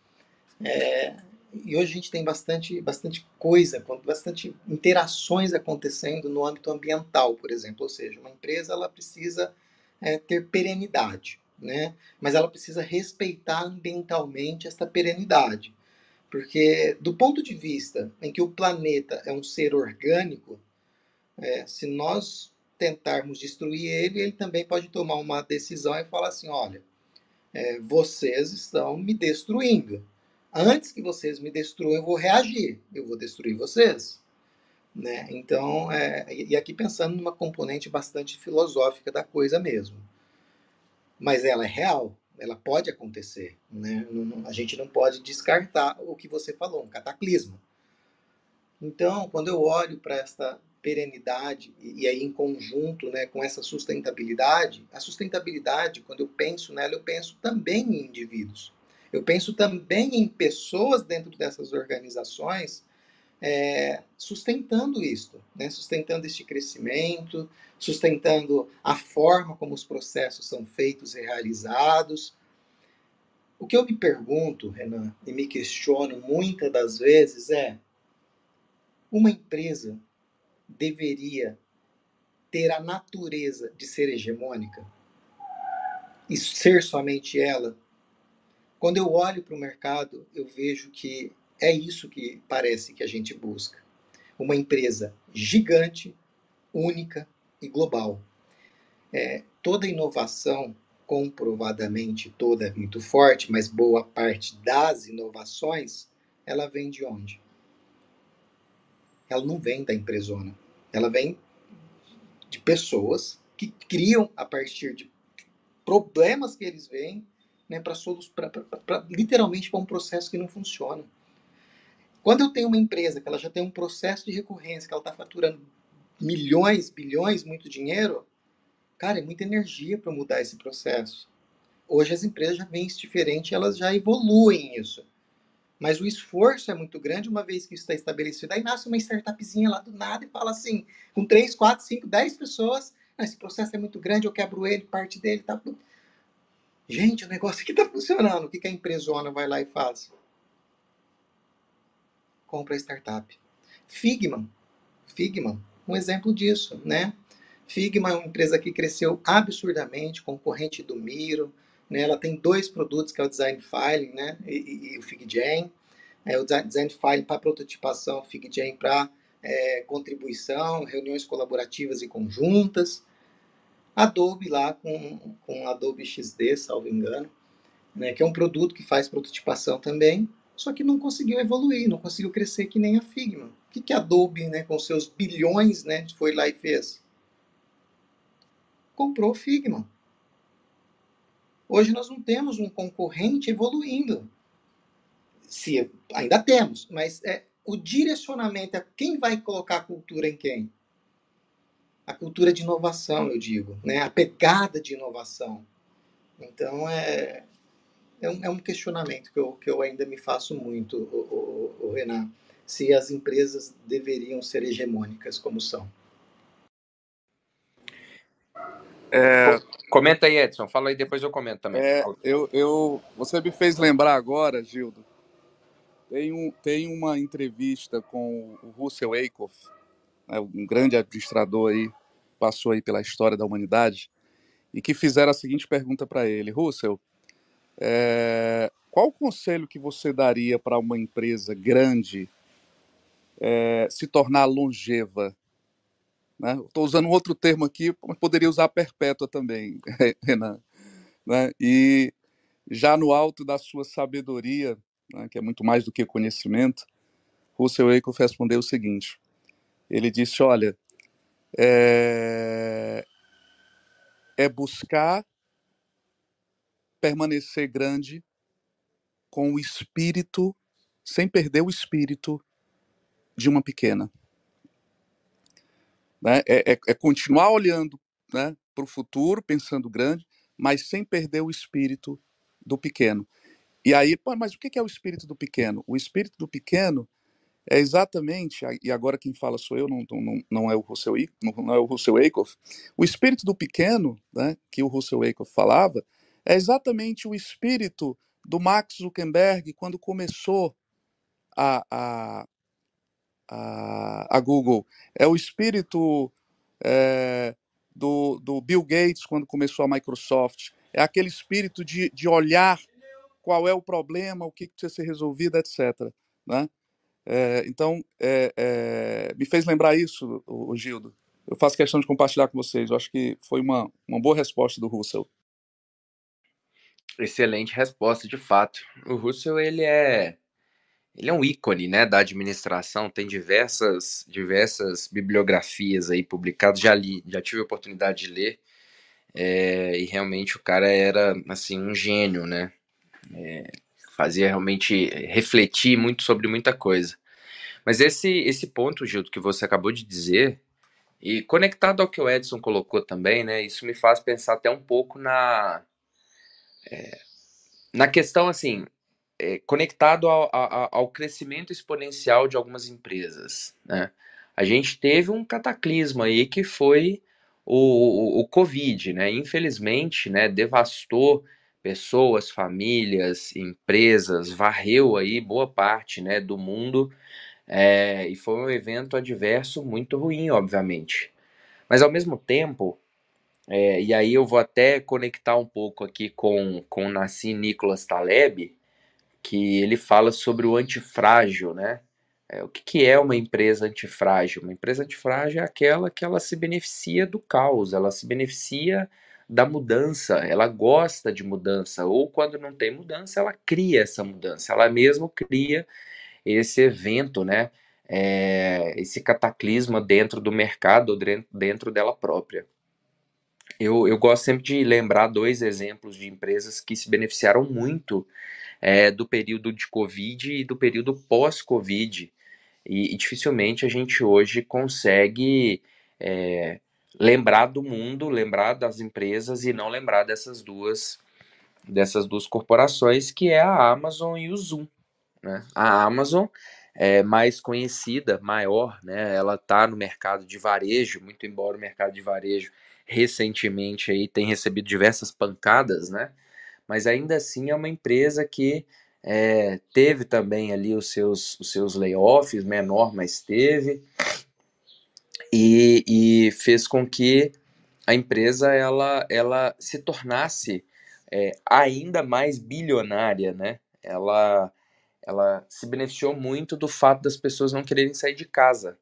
É, e hoje a gente tem bastante, bastante coisa, bastante interações acontecendo no âmbito ambiental, por exemplo. Ou seja, uma empresa ela precisa é, ter perenidade, né? Mas ela precisa respeitar ambientalmente essa perenidade. Porque, do ponto de vista em que o planeta é um ser orgânico, é, se nós tentarmos destruir ele, ele também pode tomar uma decisão e falar assim: olha, é, vocês estão me destruindo. Antes que vocês me destruam, eu vou reagir, eu vou destruir vocês. Né? Então, é, e aqui pensando numa componente bastante filosófica da coisa mesmo. Mas ela é real, ela pode acontecer. Né? a gente não pode descartar o que você falou, um cataclismo. Então, quando eu olho para esta perenidade e, aí em conjunto né, com essa sustentabilidade, a sustentabilidade, quando eu penso nela, eu penso também em indivíduos. Eu penso também em pessoas dentro dessas organizações é, sustentando isso, né? sustentando este crescimento, sustentando a forma como os processos são feitos e realizados. O que eu me pergunto, Renan, e me questiono muitas das vezes é: uma empresa deveria ter a natureza de ser hegemônica? E ser somente ela? Quando eu olho para o mercado, eu vejo que é isso que parece que a gente busca. Uma empresa gigante, única e global. É, toda inovação, comprovadamente toda é muito forte, mas boa parte das inovações, ela vem de onde? Ela não vem da empresona. Ela vem de pessoas que criam a partir de problemas que eles veem, né, para literalmente para um processo que não funciona. Quando eu tenho uma empresa que ela já tem um processo de recorrência, que ela está faturando milhões, bilhões, muito dinheiro, cara, é muita energia para mudar esse processo. Hoje as empresas já vêm diferente, elas já evoluem isso. Mas o esforço é muito grande uma vez que isso está estabelecido. Aí nasce uma startupzinha lá do nada e fala assim, com 3, 4, 5, 10 pessoas, ah, esse processo é muito grande, eu quebro ele, parte dele, tá Gente, o negócio aqui está funcionando. O que, que a empresona vai lá e faz? compra a startup. Figma, Figma, um exemplo disso, né? Figma é uma empresa que cresceu absurdamente, concorrente do Miro, né? Ela tem dois produtos, que é o Design Filing, né? E, e, e o FigJam. É, o Design Filing para prototipação, o FigJam para é, contribuição, reuniões colaborativas e conjuntas. Adobe lá com, com Adobe XD, salvo engano, né, que é um produto que faz prototipação também, só que não conseguiu evoluir, não conseguiu crescer que nem a Figma. O que, que a Adobe, né, com seus bilhões, né, foi lá e fez? Comprou o Figma. Hoje nós não temos um concorrente evoluindo. Se ainda temos, mas é, o direcionamento é quem vai colocar a cultura em quem? A cultura de inovação, eu digo, né? A pegada de inovação. Então é é um, é um questionamento que eu, que eu ainda me faço muito, o, o, o Renan, se as empresas deveriam ser hegemônicas como são. É, Comenta aí, Edson. Fala aí, depois eu comento também. É, eu, eu, você me fez lembrar agora, Gildo. Tem, um, tem uma entrevista com o Russell Aikoff, né, um grande administrador aí, passou aí pela história da humanidade, e que fizeram a seguinte pergunta para ele: Russell, é, qual o conselho que você daria para uma empresa grande é, se tornar longeva? Né? Estou usando um outro termo aqui, mas poderia usar perpétua também, Renan. Né? E já no alto da sua sabedoria, né, que é muito mais do que conhecimento, Russell Aikoff respondeu o seguinte: ele disse, olha, é, é buscar permanecer grande com o espírito, sem perder o espírito de uma pequena. Né? É, é, é continuar olhando né, para o futuro, pensando grande, mas sem perder o espírito do pequeno. E aí, pô, mas o que é o espírito do pequeno? O espírito do pequeno é exatamente, e agora quem fala sou eu, não, não, não é o Russell, não é o Russell Aikoff, o espírito do pequeno, né, que o Russell Aikoff falava, é exatamente o espírito do Max Zuckerberg quando começou a, a, a, a Google. É o espírito é, do, do Bill Gates quando começou a Microsoft. É aquele espírito de, de olhar qual é o problema, o que precisa ser resolvido, etc. Né? É, então, é, é, me fez lembrar isso, o, o, Gildo. Eu faço questão de compartilhar com vocês. Eu acho que foi uma, uma boa resposta do Russell. Excelente resposta, de fato. O Russell, ele é ele é um ícone, né, da administração, tem diversas diversas bibliografias aí publicadas, já li, já tive a oportunidade de ler, é, e realmente o cara era, assim, um gênio, né, é, fazia realmente refletir muito sobre muita coisa. Mas esse, esse ponto, Gildo, que você acabou de dizer, e conectado ao que o Edson colocou também, né, isso me faz pensar até um pouco na, é, na questão, assim, é, conectado ao, ao, ao, crescimento exponencial de algumas empresas, né? A gente teve um cataclismo aí que foi o, o, o Covid, né? Infelizmente, né, devastou pessoas, famílias, empresas, varreu aí boa parte, né, do mundo é, e foi um evento adverso muito ruim, obviamente. Mas ao mesmo tempo, é, e aí eu vou até conectar um pouco aqui com, com Nassim Nicholas Taleb, que ele fala sobre o antifrágil, né? É, o que, que é uma empresa antifrágil? Uma empresa antifrágil é aquela que ela se beneficia do caos, ela se beneficia da mudança, ela gosta de mudança, ou quando não tem mudança, ela cria essa mudança, ela mesmo cria esse evento, né? É, esse cataclisma dentro do mercado, dentro dela própria. Eu, eu gosto sempre de lembrar dois exemplos de empresas que se beneficiaram muito é, do período de Covid e do período pós-Covid. E, e, dificilmente a gente hoje consegue é, lembrar do mundo, lembrar das empresas e não lembrar dessas duas dessas duas corporações que é a Amazon e o Zoom. Né? A Amazon é mais conhecida, maior, né? Ela está no mercado de varejo, muito embora o mercado de varejo recentemente aí tem recebido diversas pancadas, né? Mas ainda assim é uma empresa que é, teve também ali os seus, os seus layoffs, menor, mas teve, e, e fez com que a empresa ela, ela se tornasse é, ainda mais bilionária, né? Ela, ela se beneficiou muito do fato das pessoas não quererem sair de casa.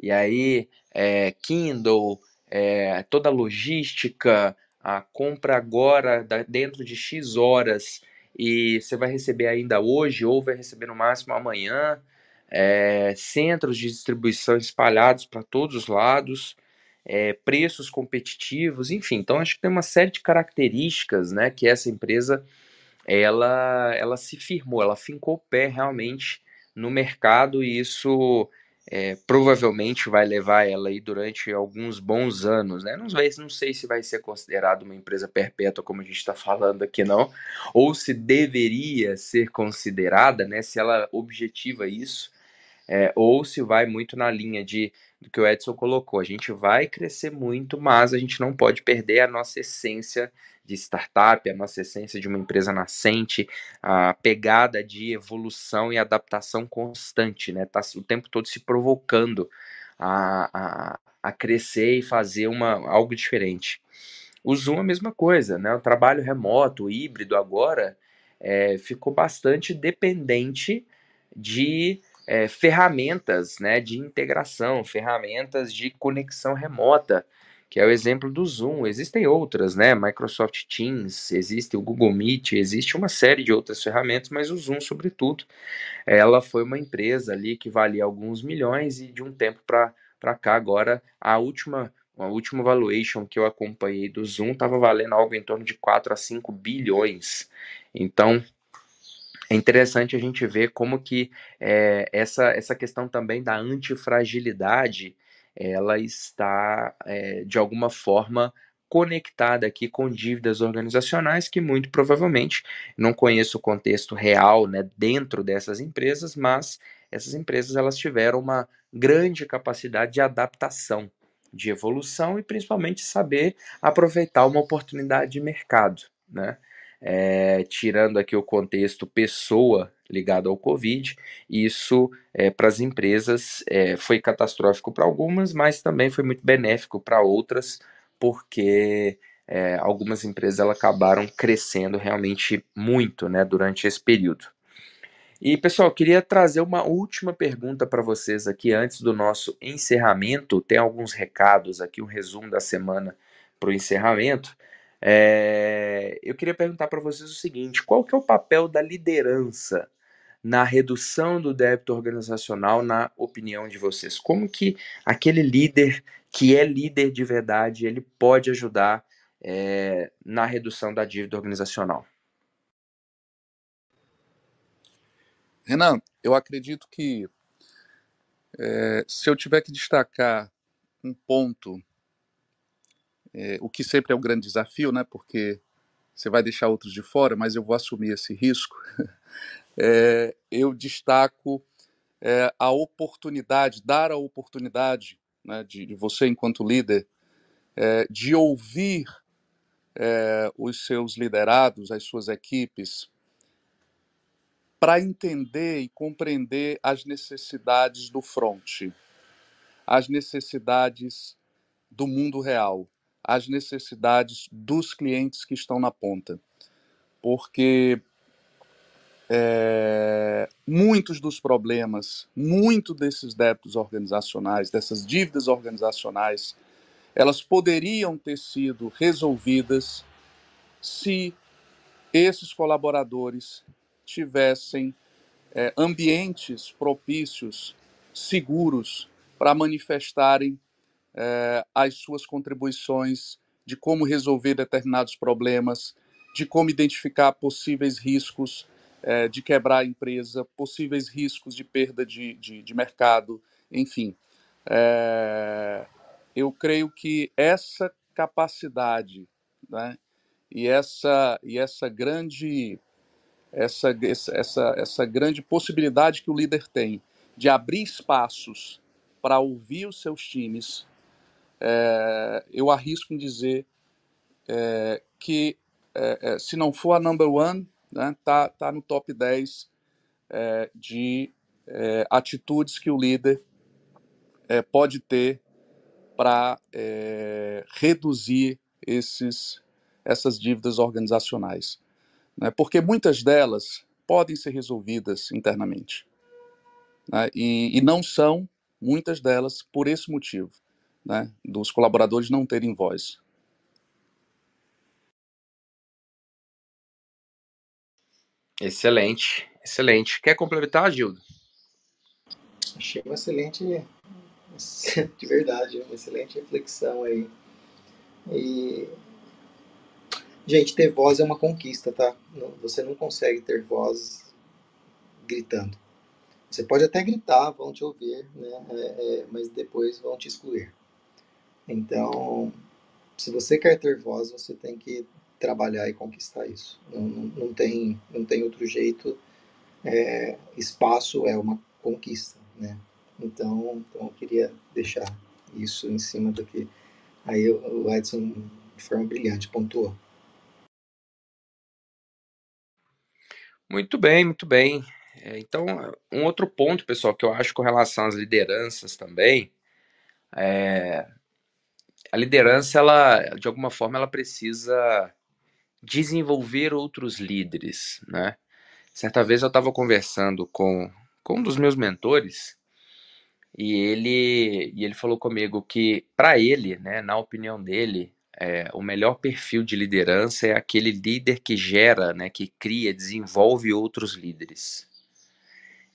E aí, é, Kindle, é, toda a logística, a compra agora dentro de X horas e você vai receber ainda hoje ou vai receber no máximo amanhã. É, centros de distribuição espalhados para todos os lados, é, preços competitivos, enfim. Então acho que tem uma série de características, né, que essa empresa ela, ela se firmou, ela fincou o pé realmente no mercado e isso é, provavelmente vai levar ela aí durante alguns bons anos, né? Não, vai, não sei se vai ser considerado uma empresa perpétua, como a gente está falando aqui, não, ou se deveria ser considerada, né? Se ela objetiva isso, é, ou se vai muito na linha de do que o Edson colocou. A gente vai crescer muito, mas a gente não pode perder a nossa essência de startup, a nossa essência de uma empresa nascente, a pegada de evolução e adaptação constante, né? Tá o tempo todo se provocando a, a, a crescer e fazer uma, algo diferente. O Zoom é a mesma coisa, né? O trabalho remoto, o híbrido agora, é, ficou bastante dependente de é, ferramentas né, de integração, ferramentas de conexão remota que é o exemplo do Zoom. Existem outras, né? Microsoft Teams, existe o Google Meet, existe uma série de outras ferramentas, mas o Zoom, sobretudo, ela foi uma empresa ali que valia alguns milhões e de um tempo para cá, agora, a última a última valuation que eu acompanhei do Zoom estava valendo algo em torno de 4 a 5 bilhões. Então, é interessante a gente ver como que é, essa, essa questão também da antifragilidade ela está, é, de alguma forma, conectada aqui com dívidas organizacionais que muito provavelmente não conheço o contexto real né, dentro dessas empresas, mas essas empresas elas tiveram uma grande capacidade de adaptação, de evolução e principalmente saber aproveitar uma oportunidade de mercado, né? É, tirando aqui o contexto pessoa ligado ao Covid. Isso, é, para as empresas, é, foi catastrófico para algumas, mas também foi muito benéfico para outras, porque algumas empresas elas acabaram crescendo realmente muito né, durante esse período. E pessoal, queria trazer uma última pergunta para vocês aqui antes do nosso encerramento. Tem alguns recados aqui, um resumo da semana para o encerramento. É, eu queria perguntar para vocês o seguinte: qual que é o papel da liderança na redução do débito organizacional, na opinião de vocês? Como que aquele líder que é líder de verdade, ele pode ajudar é, na redução da dívida organizacional? Renan, eu acredito que é, se eu tiver que destacar um ponto, é, o que sempre é um grande desafio, né? Porque você vai deixar outros de fora, mas eu vou assumir esse risco. é, eu destaco é, a oportunidade, dar a oportunidade né, de, de, você, enquanto líder, é, de ouvir é, os seus liderados, as suas equipes, para entender e compreender as necessidades do front, as necessidades do mundo real, as necessidades dos clientes que estão na ponta. Porque é, muitos dos problemas, muito desses débitos organizacionais, dessas dívidas organizacionais, elas poderiam ter sido resolvidas se esses colaboradores tivessem é, ambientes propícios, seguros, para manifestarem é, as suas contribuições de como resolver determinados problemas, de como identificar possíveis riscos é, de quebrar a empresa, possíveis riscos de perda de, de, de mercado, enfim. É, eu creio que essa capacidade né, e, essa, e essa grande essa, essa, essa grande possibilidade que o líder tem de abrir espaços para ouvir os seus times, é, eu arrisco em dizer é, que, é, é se não for a number one, né, tá, tá no top 10 é, de é, atitudes que o líder pode ter para reduzir esses, essas dívidas organizacionais. Né, porque muitas delas podem ser resolvidas internamente. Né, e, e não são, muitas delas, por esse motivo. Né, dos colaboradores não terem voz. Excelente, excelente. Quer complementar, Gildo? Achei uma excelente, de verdade, uma excelente reflexão aí. E, gente, ter voz é uma conquista, tá? Você não consegue ter voz gritando. Você pode até gritar, vão te ouvir, né? É, é, mas depois vão te excluir. Então, se você quer ter voz, você tem que trabalhar e conquistar isso. Não, não, não tem, não tem outro jeito. É, espaço é uma conquista, né? Então, então eu queria deixar isso em cima do que aí o Edson de forma brilhante pontuou. Muito bem, muito bem. É, então, um outro ponto, pessoal, que eu acho com relação às lideranças também, é, a liderança, ela, de alguma forma, ela precisa desenvolver outros líderes, né? Certa vez eu estava conversando com, com um dos meus mentores e ele, e ele falou comigo que, para ele, né, na opinião dele, é, o melhor perfil de liderança é aquele líder que gera, né, que cria, desenvolve outros líderes.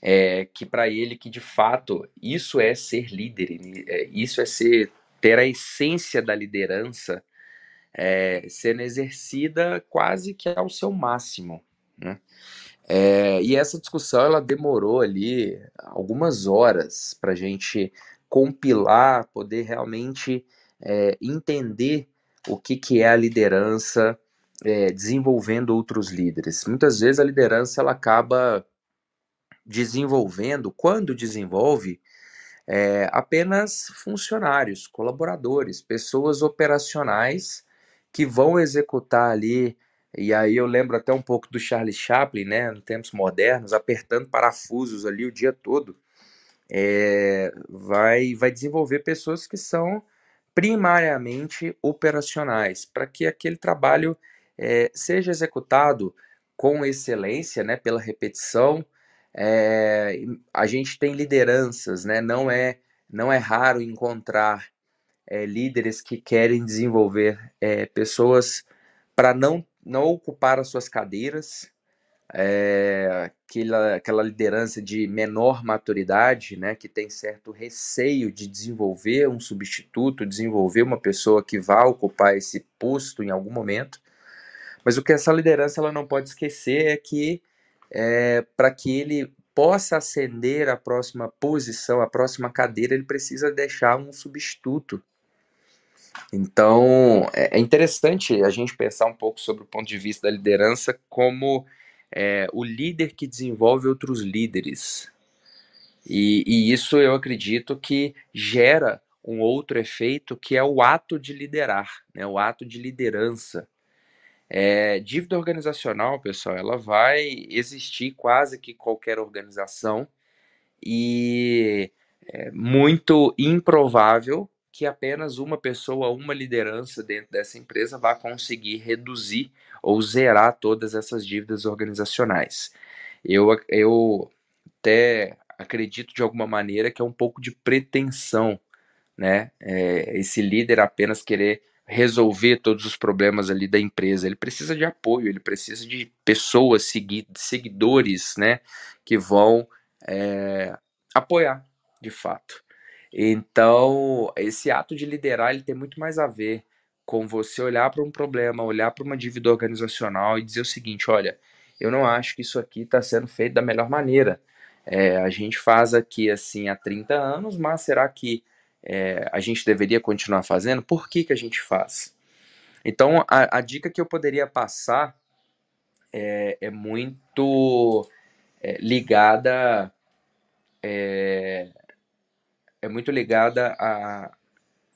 É, que para ele que de fato isso é ser líder, é, isso é ser ter a essência da liderança é, sendo exercida quase que ao seu máximo. Né? É, e essa discussão ela demorou ali algumas horas para a gente compilar, poder realmente é, entender o que, que é a liderança desenvolvendo outros líderes. Muitas vezes a liderança ela acaba desenvolvendo, quando desenvolve, é, apenas funcionários, colaboradores, pessoas operacionais que vão executar ali. E aí eu lembro até um pouco do Charlie Chaplin, né, em tempos modernos, apertando parafusos ali o dia todo. É, vai, vai desenvolver pessoas que são primariamente operacionais, para que aquele trabalho é, seja executado com excelência, né, pela repetição. É, a gente tem lideranças, né, não é não é raro encontrar é, líderes que querem desenvolver é, pessoas para não, não ocupar as suas cadeiras, é, aquela, aquela liderança de menor maturidade, né, que tem certo receio de desenvolver um substituto, desenvolver uma pessoa que vá ocupar esse posto em algum momento. Mas o que essa liderança ela não pode esquecer é que é, para que ele possa ascender a próxima posição, a próxima cadeira, ele precisa deixar um substituto então, é, é interessante a gente pensar um pouco sobre o ponto de vista da liderança como é, o líder que desenvolve outros líderes. E, e, isso eu acredito que gera um outro efeito que é o ato de liderar, né, o ato de liderança. É, dívida organizacional, pessoal, ela vai existir quase que qualquer organização e é muito improvável que apenas uma pessoa, uma liderança dentro dessa empresa vai conseguir reduzir ou zerar todas essas dívidas organizacionais. Eu, eu até acredito de alguma maneira que é um pouco de pretensão, né? É, esse líder apenas querer resolver todos os problemas ali da empresa. Ele precisa de apoio, ele precisa de pessoas, segui seguidores, né? Que vão é, apoiar, de fato. Então, esse ato de liderar ele tem muito mais a ver com você olhar para um problema, olhar para uma dívida organizacional e dizer o seguinte: olha, eu não acho que isso aqui está sendo feito da melhor maneira. É, a gente faz aqui assim há 30 anos, mas será que é, a gente deveria continuar fazendo? Por que, que a gente faz? Então, a, a dica que eu poderia passar é, é muito é, ligada é, é muito ligada a,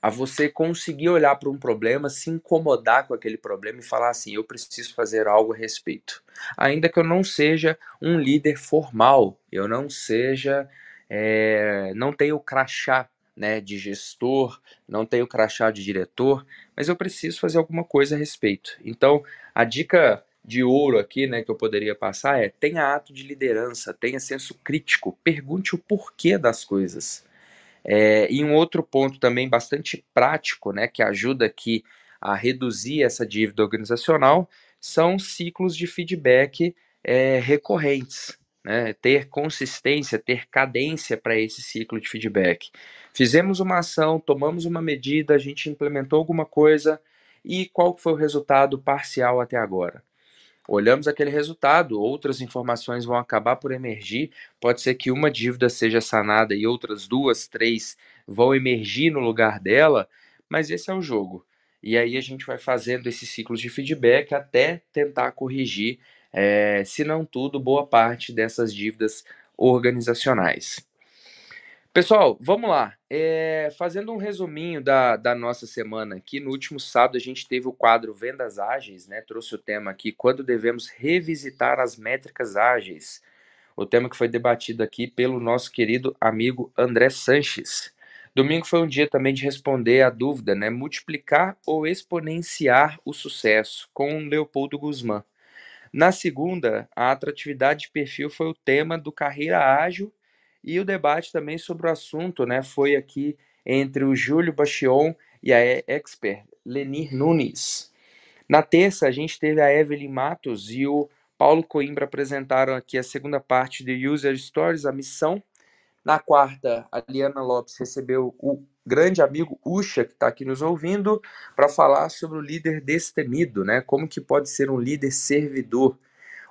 a você conseguir olhar para um problema, se incomodar com aquele problema e falar assim: eu preciso fazer algo a respeito. Ainda que eu não seja um líder formal, eu não seja, é, não tenho crachá né, de gestor, não tenho crachá de diretor, mas eu preciso fazer alguma coisa a respeito. Então, a dica de ouro aqui, né, que eu poderia passar é: tenha ato de liderança, tenha senso crítico, pergunte o porquê das coisas. É, e um outro ponto também bastante prático, né, que ajuda aqui a reduzir essa dívida organizacional, são ciclos de feedback é, recorrentes, né, ter consistência, ter cadência para esse ciclo de feedback. Fizemos uma ação, tomamos uma medida, a gente implementou alguma coisa e qual foi o resultado parcial até agora? Olhamos aquele resultado, outras informações vão acabar por emergir. Pode ser que uma dívida seja sanada e outras duas, três vão emergir no lugar dela, mas esse é o jogo. E aí a gente vai fazendo esses ciclos de feedback até tentar corrigir, é, se não tudo, boa parte dessas dívidas organizacionais. Pessoal, vamos lá. É, fazendo um resuminho da, da nossa semana aqui, no último sábado a gente teve o quadro Vendas Ágeis, né? Trouxe o tema aqui, quando devemos revisitar as métricas ágeis. O tema que foi debatido aqui pelo nosso querido amigo André Sanches. Domingo foi um dia também de responder a dúvida, né? Multiplicar ou exponenciar o sucesso, com Leopoldo Guzmán. Na segunda, a atratividade de perfil foi o tema do Carreira Ágil e o debate também sobre o assunto né, foi aqui entre o Júlio Bastion e a expert Lenir Nunes. Na terça, a gente teve a Evelyn Matos e o Paulo Coimbra apresentaram aqui a segunda parte do User Stories, a missão. Na quarta, a Liana Lopes recebeu o grande amigo Usha, que está aqui nos ouvindo, para falar sobre o líder destemido, né? Como que pode ser um líder servidor.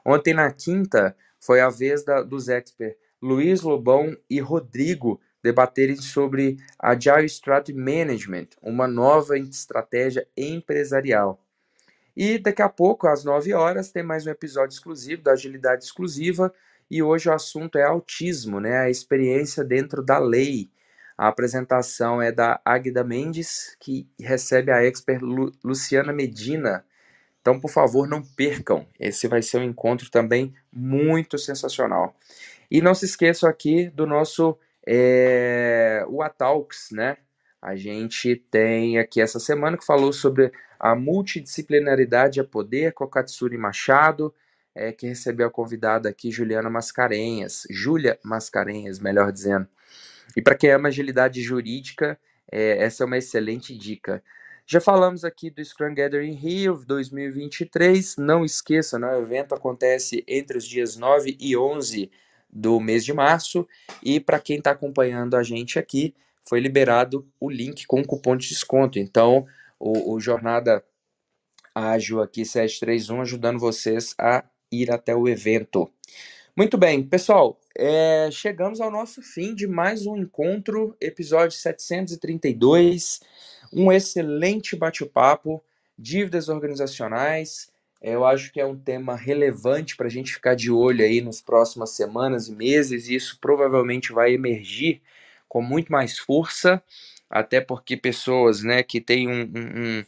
Ontem, na quinta, foi a vez da, dos experts Luiz Lobão e Rodrigo debaterem sobre Agile Strategy Management, uma nova estratégia empresarial. E daqui a pouco, às 9 horas, tem mais um episódio exclusivo da Agilidade Exclusiva, e hoje o assunto é autismo, né? A experiência dentro da lei. A apresentação é da Agda Mendes, que recebe a expert Lu Luciana Medina. Então, por favor, não percam. Esse vai ser um encontro também muito sensacional. E não se esqueçam aqui do nosso é, Talks, né? A gente tem aqui essa semana que falou sobre a multidisciplinaridade a poder com a Katsuri Machado, é, que recebeu a convidada aqui, Juliana Mascarenhas, Júlia Mascarenhas, melhor dizendo. E para quem ama agilidade jurídica, é, essa é uma excelente dica. Já falamos aqui do Scrum Gathering Rio 2023. Não esqueça, né, o evento acontece entre os dias 9 e 11 do mês de março. E para quem está acompanhando a gente aqui, foi liberado o link com cupom de desconto. Então, o, o Jornada Ágil aqui 731 ajudando vocês a ir até o evento. Muito bem, pessoal, é, chegamos ao nosso fim de mais um encontro, episódio 732. Um excelente bate-papo, dívidas organizacionais, eu acho que é um tema relevante para a gente ficar de olho aí nas próximas semanas e meses, e isso provavelmente vai emergir com muito mais força, até porque pessoas né, que têm um, um,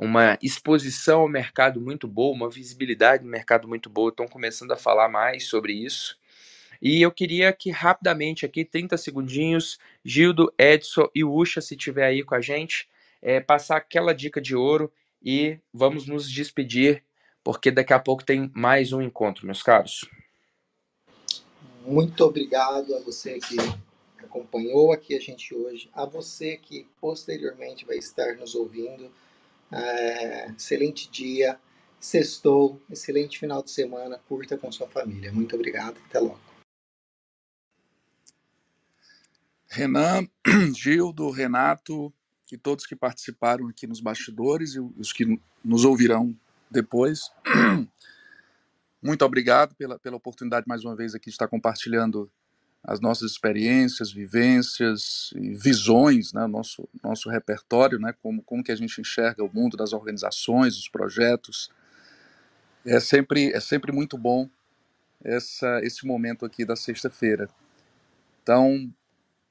uma exposição ao mercado muito boa, uma visibilidade no mercado muito boa, estão começando a falar mais sobre isso. E eu queria que rapidamente aqui, 30 segundinhos, Gildo, Edson e Ucha, se tiver aí com a gente, é, passar aquela dica de ouro e vamos nos despedir porque daqui a pouco tem mais um encontro, meus caros. Muito obrigado a você que acompanhou aqui a gente hoje, a você que posteriormente vai estar nos ouvindo. É, excelente dia, sextou, excelente final de semana, curta com sua família. Muito obrigado, até logo. Renan, Gildo, Renato e todos que participaram aqui nos bastidores e os que nos ouvirão depois. Muito obrigado pela, pela oportunidade mais uma vez aqui de estar compartilhando as nossas experiências, vivências visões, né, nosso nosso repertório, né, como como que a gente enxerga o mundo das organizações, os projetos. É sempre é sempre muito bom essa esse momento aqui da sexta-feira. Então,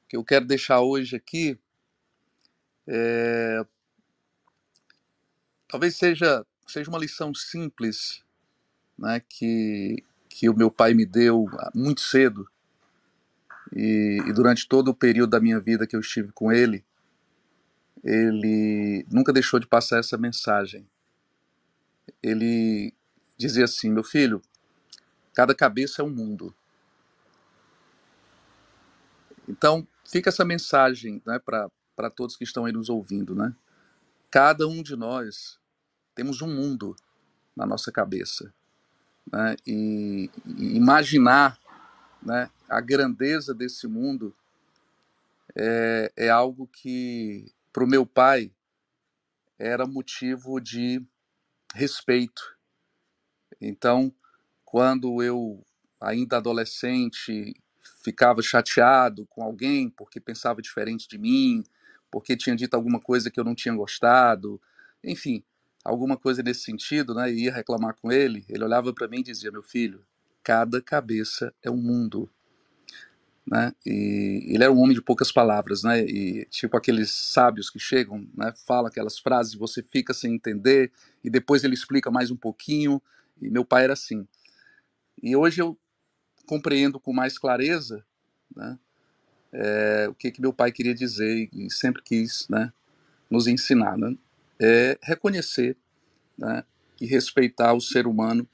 o que eu quero deixar hoje aqui é, talvez seja seja uma lição simples, né, que, que o meu pai me deu muito cedo, e, e durante todo o período da minha vida que eu estive com ele, ele nunca deixou de passar essa mensagem. Ele dizia assim: meu filho, cada cabeça é um mundo. Então, fica essa mensagem né, para todos que estão aí nos ouvindo. Né? Cada um de nós temos um mundo na nossa cabeça. Né? E, e imaginar né, a grandeza desse mundo é, é algo que, para o meu pai, era motivo de respeito. Então, quando eu, ainda adolescente, ficava chateado com alguém porque pensava diferente de mim, porque tinha dito alguma coisa que eu não tinha gostado, enfim, alguma coisa nesse sentido, né? E ia reclamar com ele, ele olhava para mim e dizia: "Meu filho, cada cabeça é um mundo". Né? E ele era um homem de poucas palavras, né? E tipo aqueles sábios que chegam, né? Falam aquelas frases, você fica sem entender e depois ele explica mais um pouquinho. E meu pai era assim. E hoje eu compreendo com mais clareza, né? É, o que que meu pai queria dizer e sempre quis, né? Nos ensinar, né? É reconhecer, né? E respeitar o ser humano,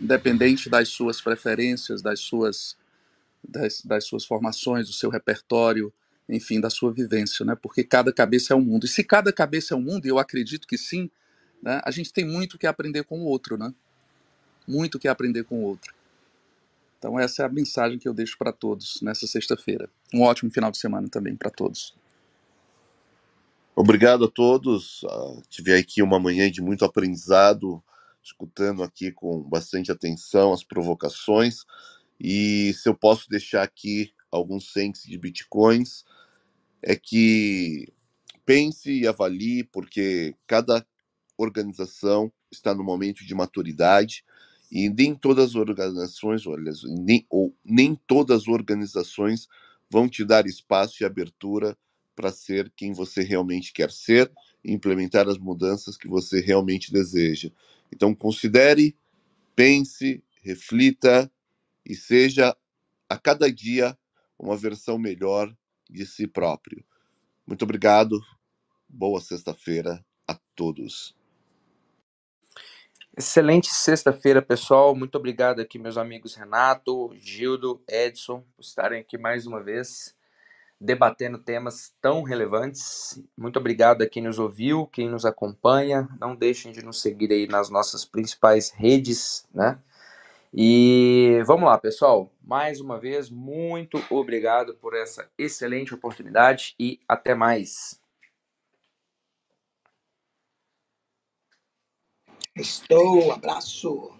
independente das suas preferências, das suas das, das suas formações, do seu repertório, enfim, da sua vivência, né? Porque cada cabeça é um mundo. E se cada cabeça é um mundo, e eu acredito que sim, né? A gente tem muito que aprender com o outro, né? Muito que aprender com o outro. Então essa é a mensagem que eu deixo para todos nessa sexta-feira. Um ótimo final de semana também para todos. Obrigado a todos. Uh, tive aqui uma manhã de muito aprendizado, escutando aqui com bastante atenção as provocações. E se eu posso deixar aqui alguns cents de bitcoins, é que pense e avalie, porque cada organização está no momento de maturidade e nem todas as organizações, olha, nem, ou nem todas as organizações vão te dar espaço e abertura para ser quem você realmente quer ser e implementar as mudanças que você realmente deseja. Então considere, pense, reflita e seja a cada dia uma versão melhor de si próprio. Muito obrigado. Boa sexta-feira a todos. Excelente sexta-feira, pessoal. Muito obrigado aqui, meus amigos Renato, Gildo, Edson, por estarem aqui mais uma vez debatendo temas tão relevantes. Muito obrigado a quem nos ouviu, quem nos acompanha. Não deixem de nos seguir aí nas nossas principais redes, né? E vamos lá, pessoal. Mais uma vez, muito obrigado por essa excelente oportunidade e até mais. Estou, abraço.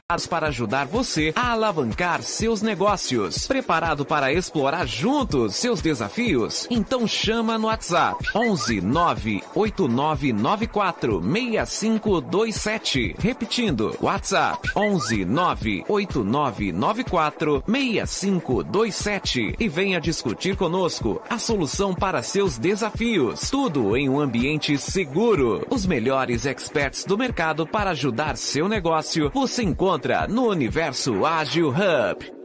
para ajudar você a alavancar seus negócios. Preparado para explorar juntos seus desafios? Então chama no WhatsApp 11 98994 6527. Repetindo, WhatsApp 11 98994 6527 e venha discutir conosco a solução para seus desafios. Tudo em um ambiente seguro. Os melhores experts do mercado para ajudar seu negócio você encontra no Universo Ágil Hub.